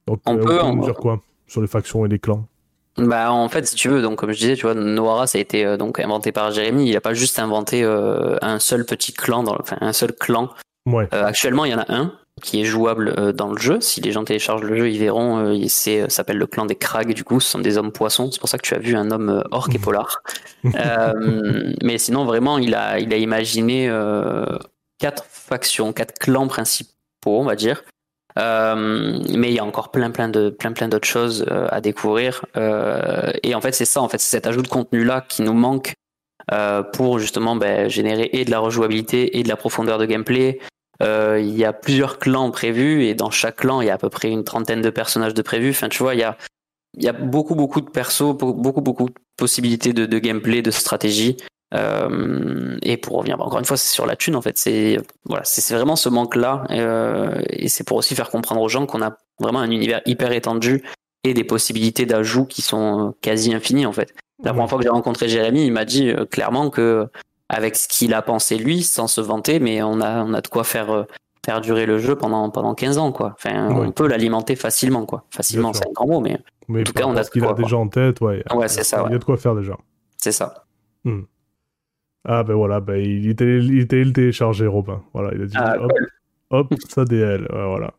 Donc, on peut. On peut dire quoi Sur les factions et les clans? Bah en fait si tu veux donc comme je disais tu vois Noara ça a été euh, donc inventé par Jérémy. Il a pas juste inventé euh, un seul petit clan dans enfin un seul clan. Ouais. Euh, actuellement il y en a un qui est jouable dans le jeu. Si les gens téléchargent le jeu ils verront il c'est s'appelle le clan des Krags du coup. Ce sont des hommes poissons. C'est pour ça que tu as vu un homme orc et polar. (laughs) Mais sinon vraiment il a il a imaginé quatre factions quatre clans principaux on va dire euh, mais il y a encore plein plein de plein plein d'autres choses euh, à découvrir. Euh, et en fait, c'est ça, en fait, c'est cet ajout de contenu là qui nous manque pour justement ben, générer et de la rejouabilité et de la profondeur de gameplay. Il y a plusieurs clans prévus et dans chaque clan, il y a à peu près une trentaine de personnages de prévus. Enfin, tu vois, il y a il y a beaucoup beaucoup de persos, beaucoup beaucoup de possibilités de gameplay, de stratégie. Euh, et pour revenir, encore une fois, c'est sur la thune en fait. C'est voilà, c'est vraiment ce manque-là, euh, et c'est pour aussi faire comprendre aux gens qu'on a vraiment un univers hyper étendu et des possibilités d'ajout qui sont quasi infinies en fait. La première fois que j'ai rencontré Jérémy, il m'a dit euh, clairement que avec ce qu'il a pensé lui, sans se vanter, mais on a on a de quoi faire faire durer le jeu pendant pendant 15 ans quoi. Enfin, on peut l'alimenter facilement quoi. Facilement, c'est un grand mot, mais, en tout cas, on a ce qu'il a déjà en tête, ouais. Ouais, c'est ça. Il y a de quoi faire déjà. C'est ça. Hmm. Ah ben voilà, ben, il, était, il était le téléchargé, Robin. Voilà, il a dit ah, hop, hop, ça DL. Ouais, voilà.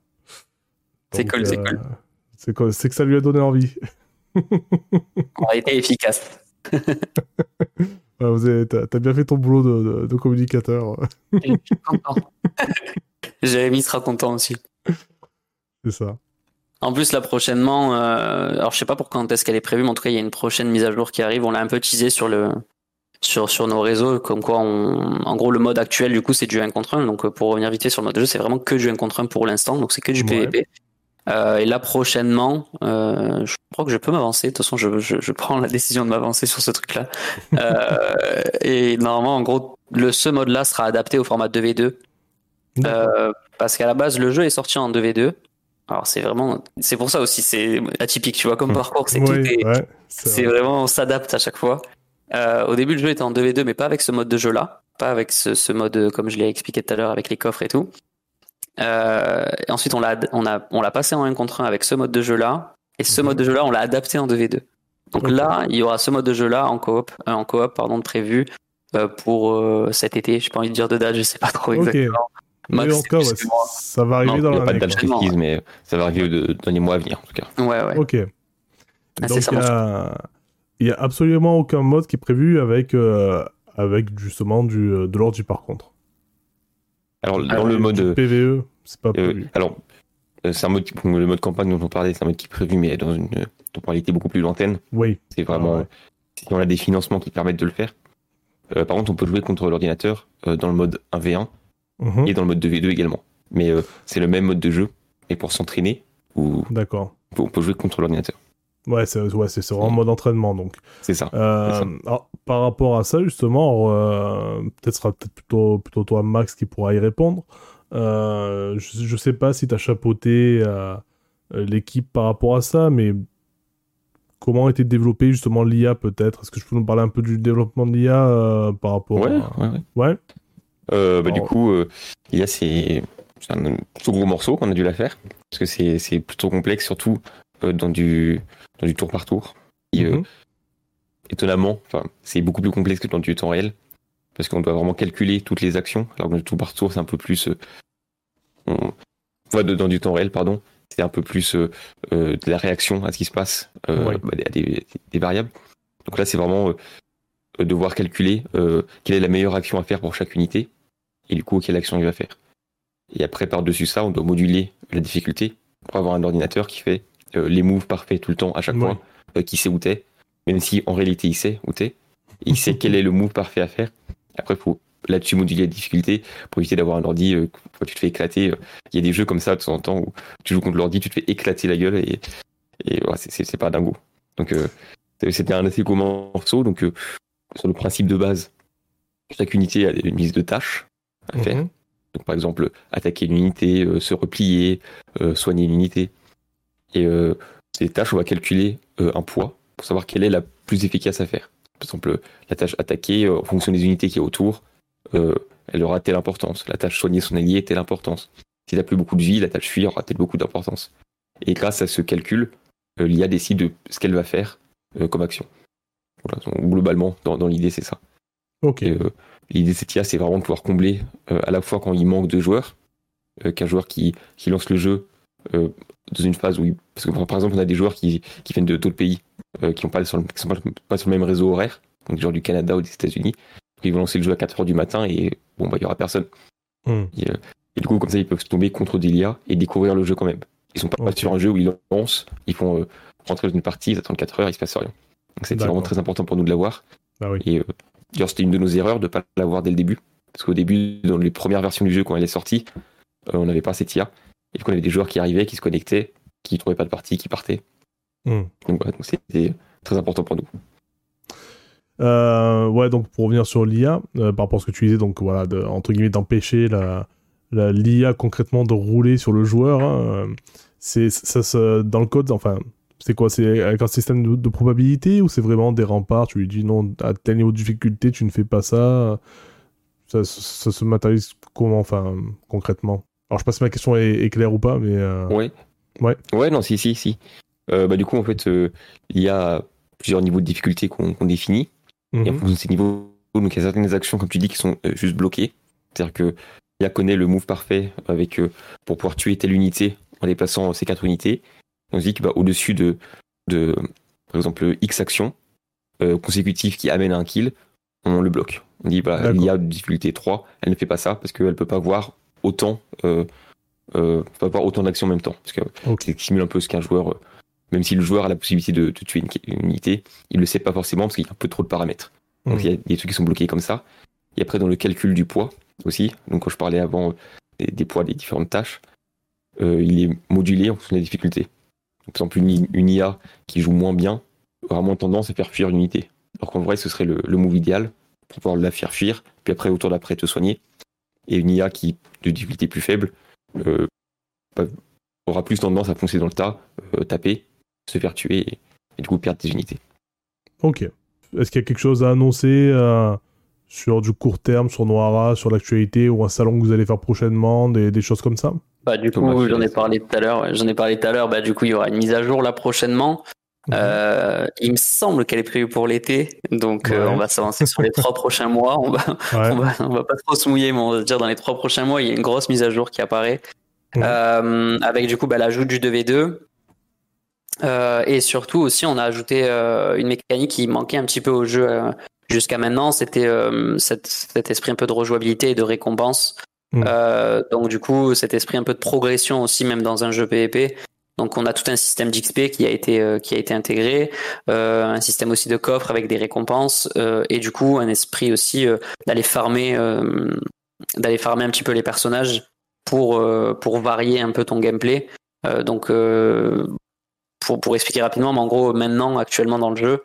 C'est cool, c'est euh, cool. C'est que ça lui a donné envie. On a été efficace. (laughs) ouais, T'as bien fait ton boulot de, de, communicateur. (laughs) Je suis content. (laughs) Jérémy sera content aussi. C'est ça. En plus, là prochainement, euh, alors je sais pas pour quand est-ce qu'elle est prévue, mais en tout cas, il y a une prochaine mise à jour qui arrive. On l'a un peu teasé sur le, sur, sur nos réseaux, comme quoi on, en gros le mode actuel du coup c'est du 1 contre 1, donc euh, pour revenir vite fait sur le mode de jeu c'est vraiment que du 1 contre 1 pour l'instant, donc c'est que du PVP. Euh, et là prochainement, euh, je crois que je peux m'avancer, de toute façon je, je, je prends la décision de m'avancer sur ce truc là. (laughs) euh, et normalement en gros le, ce mode là sera adapté au format 2v2. Euh, parce qu'à la base le jeu est sorti en 2v2. Alors c'est vraiment, c'est pour ça aussi c'est atypique, tu vois, comme parcours, c'est c'est vraiment on s'adapte à chaque fois. Euh, au début, le jeu était en 2v2, mais pas avec ce mode de jeu-là. Pas avec ce, ce, mode, comme je l'ai expliqué tout à l'heure, avec les coffres et tout. Euh, et ensuite, on l'a, on a, on l'a passé en 1 contre 1 avec ce mode de jeu-là. Et ce mode de jeu-là, on l'a adapté en 2v2. Donc okay. là, il y aura ce mode de jeu-là en coop, euh, en coop, pardon, prévu euh, pour euh, cet été. J'ai pas envie de dire de date, je sais pas trop exactement. Okay. Max, encore, ouais, ça va arriver non, dans l'année. Pas de date précise, mais ça va arriver de, dans les mois à venir, en tout cas. Ouais, ouais. Ok. Ah, Donc, ça, il a il y a absolument aucun mode qui est prévu avec, euh, avec justement du, euh, de l'ordi par contre. Alors, dans Alors, le mode. PVE, c'est pas euh, prévu. alors, euh, c'est un mode. le mode campagne dont on parlait, c'est un mode qui est prévu, mais dans une temporalité beaucoup plus lointaine. Oui. C'est vraiment. Ah ouais. Si on a des financements qui permettent de le faire. Euh, par contre, on peut jouer contre l'ordinateur euh, dans le mode 1v1 Mhm. et dans le mode 2v2 également. Mais euh, c'est le même mode de jeu. Et pour s'entraîner, ou D'accord. on peut jouer contre l'ordinateur. Ouais, c'est ouais, c'est- c'est vraiment mode entraînement donc. C'est ça. Euh, C'est ça. alors, par rapport à ça, justement, euh, peut-être sera peut-être plutôt, plutôt toi, Max, qui pourra y répondre. Euh, je, je sais pas si tu as chapeauté l'équipe par rapport à ça, mais comment a été développé justement l'IA peut-être? Est-ce que je peux nous parler un peu du développement de l'IA par rapport Ouais, à... ouais, ouais. Ouais, bah, Du coup, il y a ces, c'est un plutôt gros morceau qu'on a dû la faire, parce que c'est c'est plutôt complexe, surtout dans, du, dans du tour par tour. Et, euh, Mhm. étonnamment, c'est beaucoup plus complexe que dans du temps réel, parce qu'on doit vraiment calculer toutes les actions, alors que dans du tour par tour, c'est un peu plus... euh, on- enfin, de- dans du temps réel, pardon, c'est un peu plus euh, de la réaction à ce qui se passe, Ouais. bah, à des, des variables. Donc là, c'est vraiment devoir calculer quelle est la meilleure action à faire pour chaque unité, et du coup, quelle action il va faire. Et après, par-dessus ça, on doit moduler la difficulté pour avoir un ordinateur qui fait les moves parfaits tout le temps, à chaque Ouais. fois, euh, qui sait où t'es, même si en réalité il sait où t'es, il sait (laughs) quel est le move parfait à faire. Après, il faut là-dessus moduler la difficulté pour éviter d'avoir un ordi euh, tu te fais éclater. euh. Il y a des jeux comme ça de temps en temps où tu joues contre l'ordi, tu te fais éclater la gueule et, et ouais, c'est- pas dingo. Donc, euh, c'était un assez gros morceau. Donc, euh, sur le principe de base, chaque unité a une liste de tâches à faire. Mhm. Donc, par exemple, attaquer une unité, euh, se replier, euh, soigner une unité. Et euh, ces tâches, on va calculer euh, un poids pour savoir quelle est la plus efficace à faire. Par exemple, la tâche attaquer, euh, en fonction des unités qui a autour, euh, elle aura telle importance. La tâche soigner son allié, telle importance. Si t'as plus beaucoup de vie, la tâche fuir aura telle beaucoup d'importance. Et grâce à ce calcul, euh, l'IA décide de ce qu'elle va faire euh, comme action. Voilà, donc, globalement, dans, dans l'idée, c'est ça. Ok. Euh, L'idée de cette IA, c'est vraiment de pouvoir combler euh, à la fois quand il manque de joueurs, euh, qu'un joueur qui, qui lance le jeu euh, dans une phase où. Parce que par exemple, on a des joueurs qui, qui viennent de d'autres pays, euh, qui ne sont pas, sur le même réseau horaire, donc genre du Canada ou des États-Unis. Ils vont lancer le jeu à 4h du matin et bon, bah, il n'y aura personne. Hmm. Et, euh, et du coup, comme ça, ils peuvent se tomber contre des IA et découvrir le jeu quand même. Ils sont pas sur un jeu où ils lancent, ils font rentrer dans une partie, ils attendent 4 heures, il se passe rien. Donc c'était vraiment très important pour nous de l'avoir. Ah oui. Et d'ailleurs, c'était une de nos erreurs de ne pas l'avoir dès le début. Parce qu'au début, dans les premières versions du jeu, quand elle est sortie, euh, on n'avait pas cette IA. Et qu'on avait des joueurs qui arrivaient, qui se connectaient, qui ne trouvaient pas de partie, qui partaient. Hmm. Donc voilà, c'était très important pour nous. Euh, ouais, donc pour revenir sur l'IA, euh, par rapport à ce que tu disais, donc voilà, de, entre guillemets, d'empêcher la, l'IA concrètement de rouler sur le joueur, hein, euh, c'est ça se, dans le code, enfin, c'est quoi? C'est avec un système de, de probabilité ou c'est vraiment des remparts? Tu lui dis non, à tel niveau de difficulté, tu ne fais pas ça. Ça, ça se matérialise comment, enfin, concrètement? Alors je sais pas si ma question est, est claire ou pas, mais euh, Ouais. Ouais. Ouais, non, si, si, si. Euh, bah, du coup, en fait, euh, il y a plusieurs niveaux de difficulté qu'on définit. Et en fonction de ces niveaux, donc il y a certaines actions, comme tu dis, qui sont juste bloquées. C'est-à-dire que l'IA connaît le move parfait avec, pour pouvoir tuer telle unité en déplaçant ces quatre unités. On se dit que bah, au-dessus de, de, par exemple, X actions consécutives qui amènent à un kill, on le bloque. On dit bah, D'accord. l'IA de difficulté 3, elle ne fait pas ça parce qu'elle ne peut pas voir autant, euh, euh, pas autant d'actions en même temps. Parce que Ok. c'est simule un peu ce qu'un joueur, euh, même si le joueur a la possibilité de, de tuer une, une unité, il le sait pas forcément parce qu'il y a un peu trop de paramètres. Donc Mhm. il y a des trucs qui sont bloqués comme ça. Et après dans le calcul du poids aussi, donc quand je parlais avant des, des poids des différentes tâches, il est modulé en fonction de la difficulté. Donc, par exemple une, une IA qui joue moins bien aura moins tendance à faire fuir une unité. Alors qu'en vrai ce serait le, le move idéal pour pouvoir la faire fuir, puis après au tour d'après te soigner. Et une IA qui de difficulté plus faible euh, aura plus tendance à foncer dans le tas, euh, taper, se faire tuer et, et du coup perdre des unités. Ok. Est-ce qu'il y a quelque chose à annoncer euh, sur du court terme, sur Noira, sur l'actualité ou un salon que vous allez faire prochainement, des, des choses comme ça? Bah, du Thomas, coup, j'en ai parlé tout à l'heure. ouais, J'en ai parlé tout à l'heure. Bah, du coup, il y aura une mise à jour là prochainement. Euh, il me semble qu'elle est prévue pour l'été, donc euh, on va s'avancer sur les trois (laughs) prochains mois. On va, Ouais. on va, on va pas trop se mouiller, mais on va se dire dans les trois prochains mois, il y a une grosse mise à jour qui apparaît, Ouais. Euh, avec du coup bah, l'ajout du 2v2, et surtout aussi, on a ajouté une mécanique qui manquait un petit peu au jeu jusqu'à maintenant. C'était cet, esprit un peu de rejouabilité et de récompense. Mm. donc du coup, cet esprit un peu de progression aussi, même dans un jeu PvP. Donc on a tout un système d'XP qui a été euh, qui a été intégré, euh, un système aussi de coffre avec des récompenses euh, et du coup un esprit aussi d'aller farmer d'aller farmer un petit peu les personnages pour varier un peu ton gameplay. donc pour pour expliquer rapidement, mais en gros maintenant actuellement dans le jeu,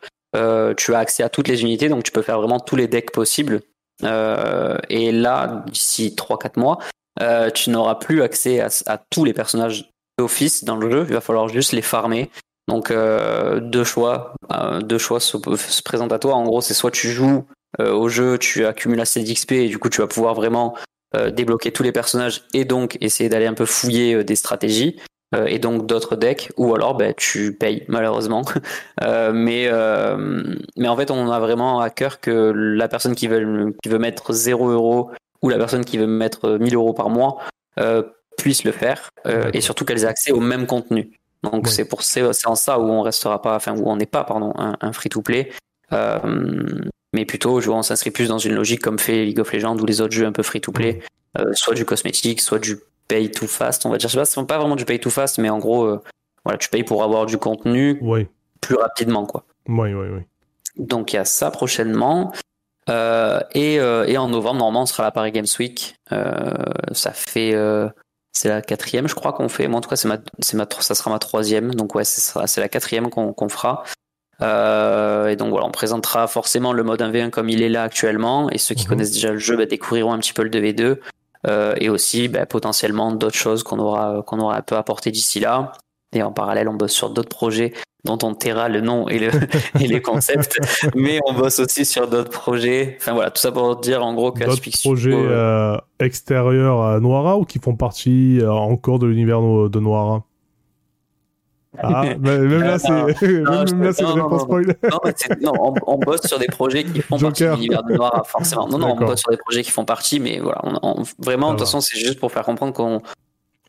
tu as accès à toutes les unités, donc tu peux faire vraiment tous les decks possibles. et là d'ici 3-4 mois, tu n'auras plus accès à tous les personnages office dans le jeu, il va falloir juste les farmer. Donc euh, deux choix, euh, deux choix se, présentent à toi. En gros, c'est soit tu joues euh, au jeu, tu accumules assez d'XP et du coup tu vas pouvoir vraiment débloquer tous les personnages et donc essayer d'aller un peu fouiller des stratégies et donc d'autres decks, ou alors ben, tu payes malheureusement. (laughs) mais mais en fait, on a vraiment à cœur que la personne qui veut qui veut mettre 0 euros ou la personne qui veut mettre 1000 euros par mois puissent le faire euh, et surtout qu'elles aient accès au même contenu. Donc c'est pour c'est en ça où on restera pas, enfin où on n'est pas pardon un, free-to-play, euh, mais plutôt où on s'inscrit plus dans une logique comme fait League of Legends ou les autres jeux un peu free-to-play, euh, soit du cosmétique, soit du pay to fast. On va dire, je sais pas, pas vraiment du pay to fast, mais en gros, voilà, tu payes pour avoir du contenu plus rapidement quoi. Oui, oui, oui. Donc il y a ça prochainement. et, et, en novembre, normalement, on sera à la Paris Games Week. ça fait c'est la quatrième, je crois qu'on fait. Moi, en tout cas, c'est ma, c'est ma, ça sera ma troisième. Donc ouais, c'est la quatrième qu'on, qu'on fera. Euh, et donc voilà, on présentera forcément le mode 1v1 comme il est là actuellement. Et ceux qui mhm. connaissent déjà le jeu bah, découvriront un petit peu le 2v2. Euh, et aussi bah, potentiellement d'autres choses qu'on aura, qu'on aura un peu apporté d'ici là. Et en parallèle, on bosse sur d'autres projets dont on taira le nom et, le, (laughs) et les concepts, mais on bosse aussi sur d'autres projets. Enfin voilà, tout ça pour dire en gros que D'autres projets euh, extérieurs à Noira ou qui font partie euh, encore de l'univers de Noira? Ah, (laughs) même là, c'est spoil. Non, on, on, bosse sur des projets qui font partie de l'univers de Noira, forcément. Non, non, on bosse sur des projets qui font partie, mais voilà, on, vraiment, de toute façon, c'est juste pour faire comprendre qu'on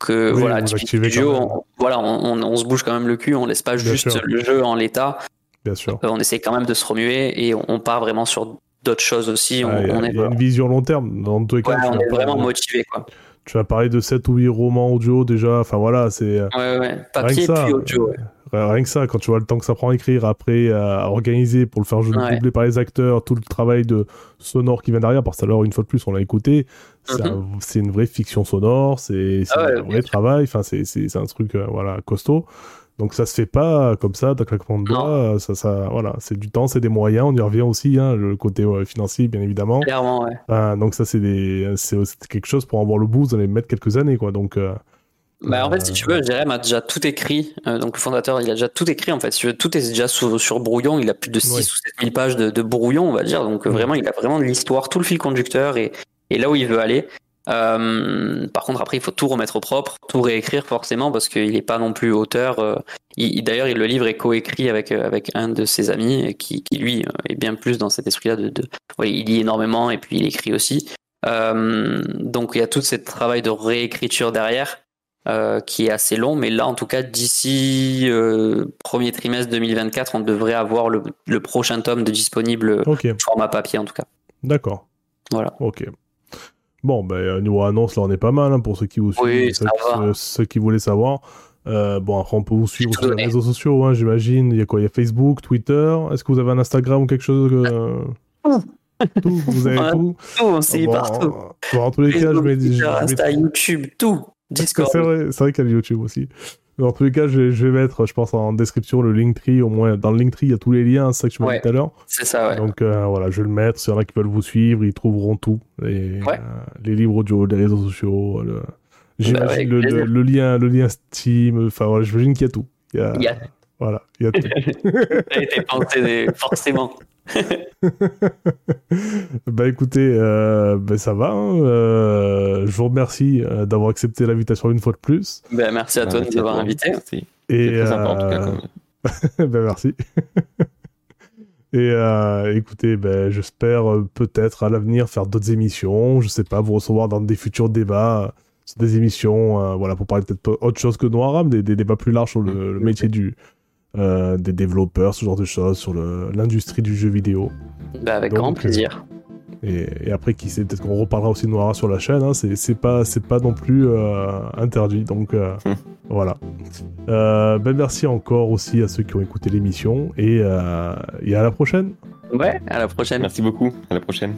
que voilà, studio, on, voilà, on, se bouge quand même le cul, on laisse pas juste le jeu en l'état. Bien sûr. Euh, on essaie quand même de se remuer et on, part vraiment sur d'autres choses aussi. on, y, a une vision long terme dans tous les cas. on est vraiment motivé quoi. Tu as parlé de 7 ou 8 romans audio déjà, enfin voilà, c'est. Euh, ouais, ouais, papier puis audio. Ouais. Rien que ça, quand tu vois le temps que ça prend à écrire, après à organiser pour le faire jouer par les acteurs, tout le travail de sonore qui vient derrière, parce que alors une fois de plus on l'a écouté, mhm. c'est une vraie fiction sonore, c'est ah un vrai travail, enfin c'est un truc euh, voilà costaud. Donc ça se fait pas comme ça, d'un claquement de doigts. Ça, ça, voilà, c'est du temps, c'est des moyens. On y revient aussi, hein, le côté financier, bien évidemment. Clairement, ouais. donc ça, c'est quelque chose pour avoir le bout, vous allez mettre quelques années, quoi. Donc euh, bah, en fait, si tu veux, Jérém a déjà tout écrit. Euh, donc, le fondateur, il a déjà tout écrit. En fait, si tu veux, tout est déjà sur, sur brouillon. Il a plus de 6 ou 7 000 pages de, de, brouillon, on va dire. Donc, vraiment, il a vraiment de l'histoire, tout le fil conducteur et, et là où il veut aller. Euh, par contre, après, il faut tout remettre au propre, tout réécrire forcément parce qu'il n'est pas non plus auteur. Euh, D'ailleurs, le livre est coécrit avec euh, avec un de ses amis qui, qui lui est bien plus dans cet esprit-là. De, de... Ouais, il lit énormément et puis il écrit aussi. Euh, donc, il y a tout ce travail de réécriture derrière. Euh, qui est assez long, mais là en tout cas d'ici euh, premier trimestre 2024, on devrait avoir le, le prochain tome de disponible format papier en tout cas. D'accord. Voilà. Ok. Bon, ben niveau annonce, là on est pas mal hein, pour ceux qui vous suivent, ceux, qui, voulaient savoir. Euh, bon, après on peut vous suivre sur les réseaux sociaux, hein, j'imagine. Il y a quoi? Il y a Facebook, Twitter? Est-ce que vous avez un Instagram ou quelque chose tout, vous avez (laughs) tout? Tout, on sait partout. en tous les cas, je mets, je Insta, YouTube, tout. C'est vrai, vrai qu'il y a YouTube aussi. Dans tous les cas, je, vais mettre, je pense, en description le Linktree. Au moins, dans le Linktree, il y a tous les liens, c'est ça que tu m'as dit tout à l'heure. C'est ça, ouais. Donc euh, voilà, je vais le mettre. S'il y en a qui veulent vous suivre, ils trouveront tout. Les, euh, les livres audio, les réseaux sociaux. Le... J'imagine bah, le, lien, le lien Steam. Enfin voilà, j'imagine qu'il y a tout. Il y a... Il y a... Voilà, il y a tout. (laughs) ça a été pensé forcément. (laughs) bah écoutez, euh, bah, ça va. Hein, euh, je vous remercie euh, d'avoir accepté l'invitation une fois de plus. Bah, merci à toi de nous avoir invités. Et très sympa en tout cas. (laughs) bah, merci. (laughs) Et écoutez, ben, j'espère peut-être à l'avenir faire d'autres émissions. Je sais pas, vous recevoir dans des futurs débats, des émissions, voilà, pour parler peut-être autre chose que Noiram, des, des débats plus larges sur le, métier du, euh, des développeurs, ce genre de choses, sur le- l'industrie du jeu vidéo. Bah, avec Donc, grand euh, plaisir. Et, et après, qui sait, peut-être qu'on reparlera aussi de Noira sur la chaîne. Hein, c'est pas, c'est pas non plus euh, interdit. Donc euh, Hmm. voilà. Euh, ben merci encore aussi à ceux qui ont écouté l'émission et, euh, et à la prochaine. Ouais, à la prochaine. Merci beaucoup. À la prochaine.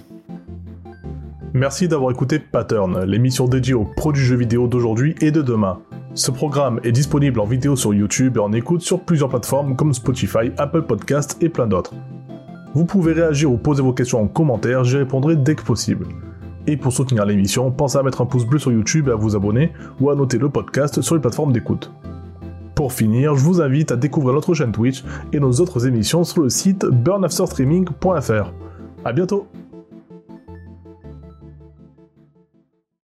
Merci d'avoir écouté Pattern, l'émission dédiée aux pros du jeu vidéo d'aujourd'hui et de demain. Ce programme est disponible en vidéo sur YouTube et en écoute sur plusieurs plateformes comme Spotify, Apple Podcasts et plein d'autres. Vous pouvez réagir ou poser vos questions en commentaire, j'y répondrai dès que possible. Et pour soutenir l'émission, pensez à mettre un pouce bleu sur YouTube et à vous abonner ou à noter le podcast sur les plateformes d'écoute. Pour finir, je vous invite à découvrir notre chaîne Twitch et nos autres émissions sur le site burnafterstreaming.fr. A bientôt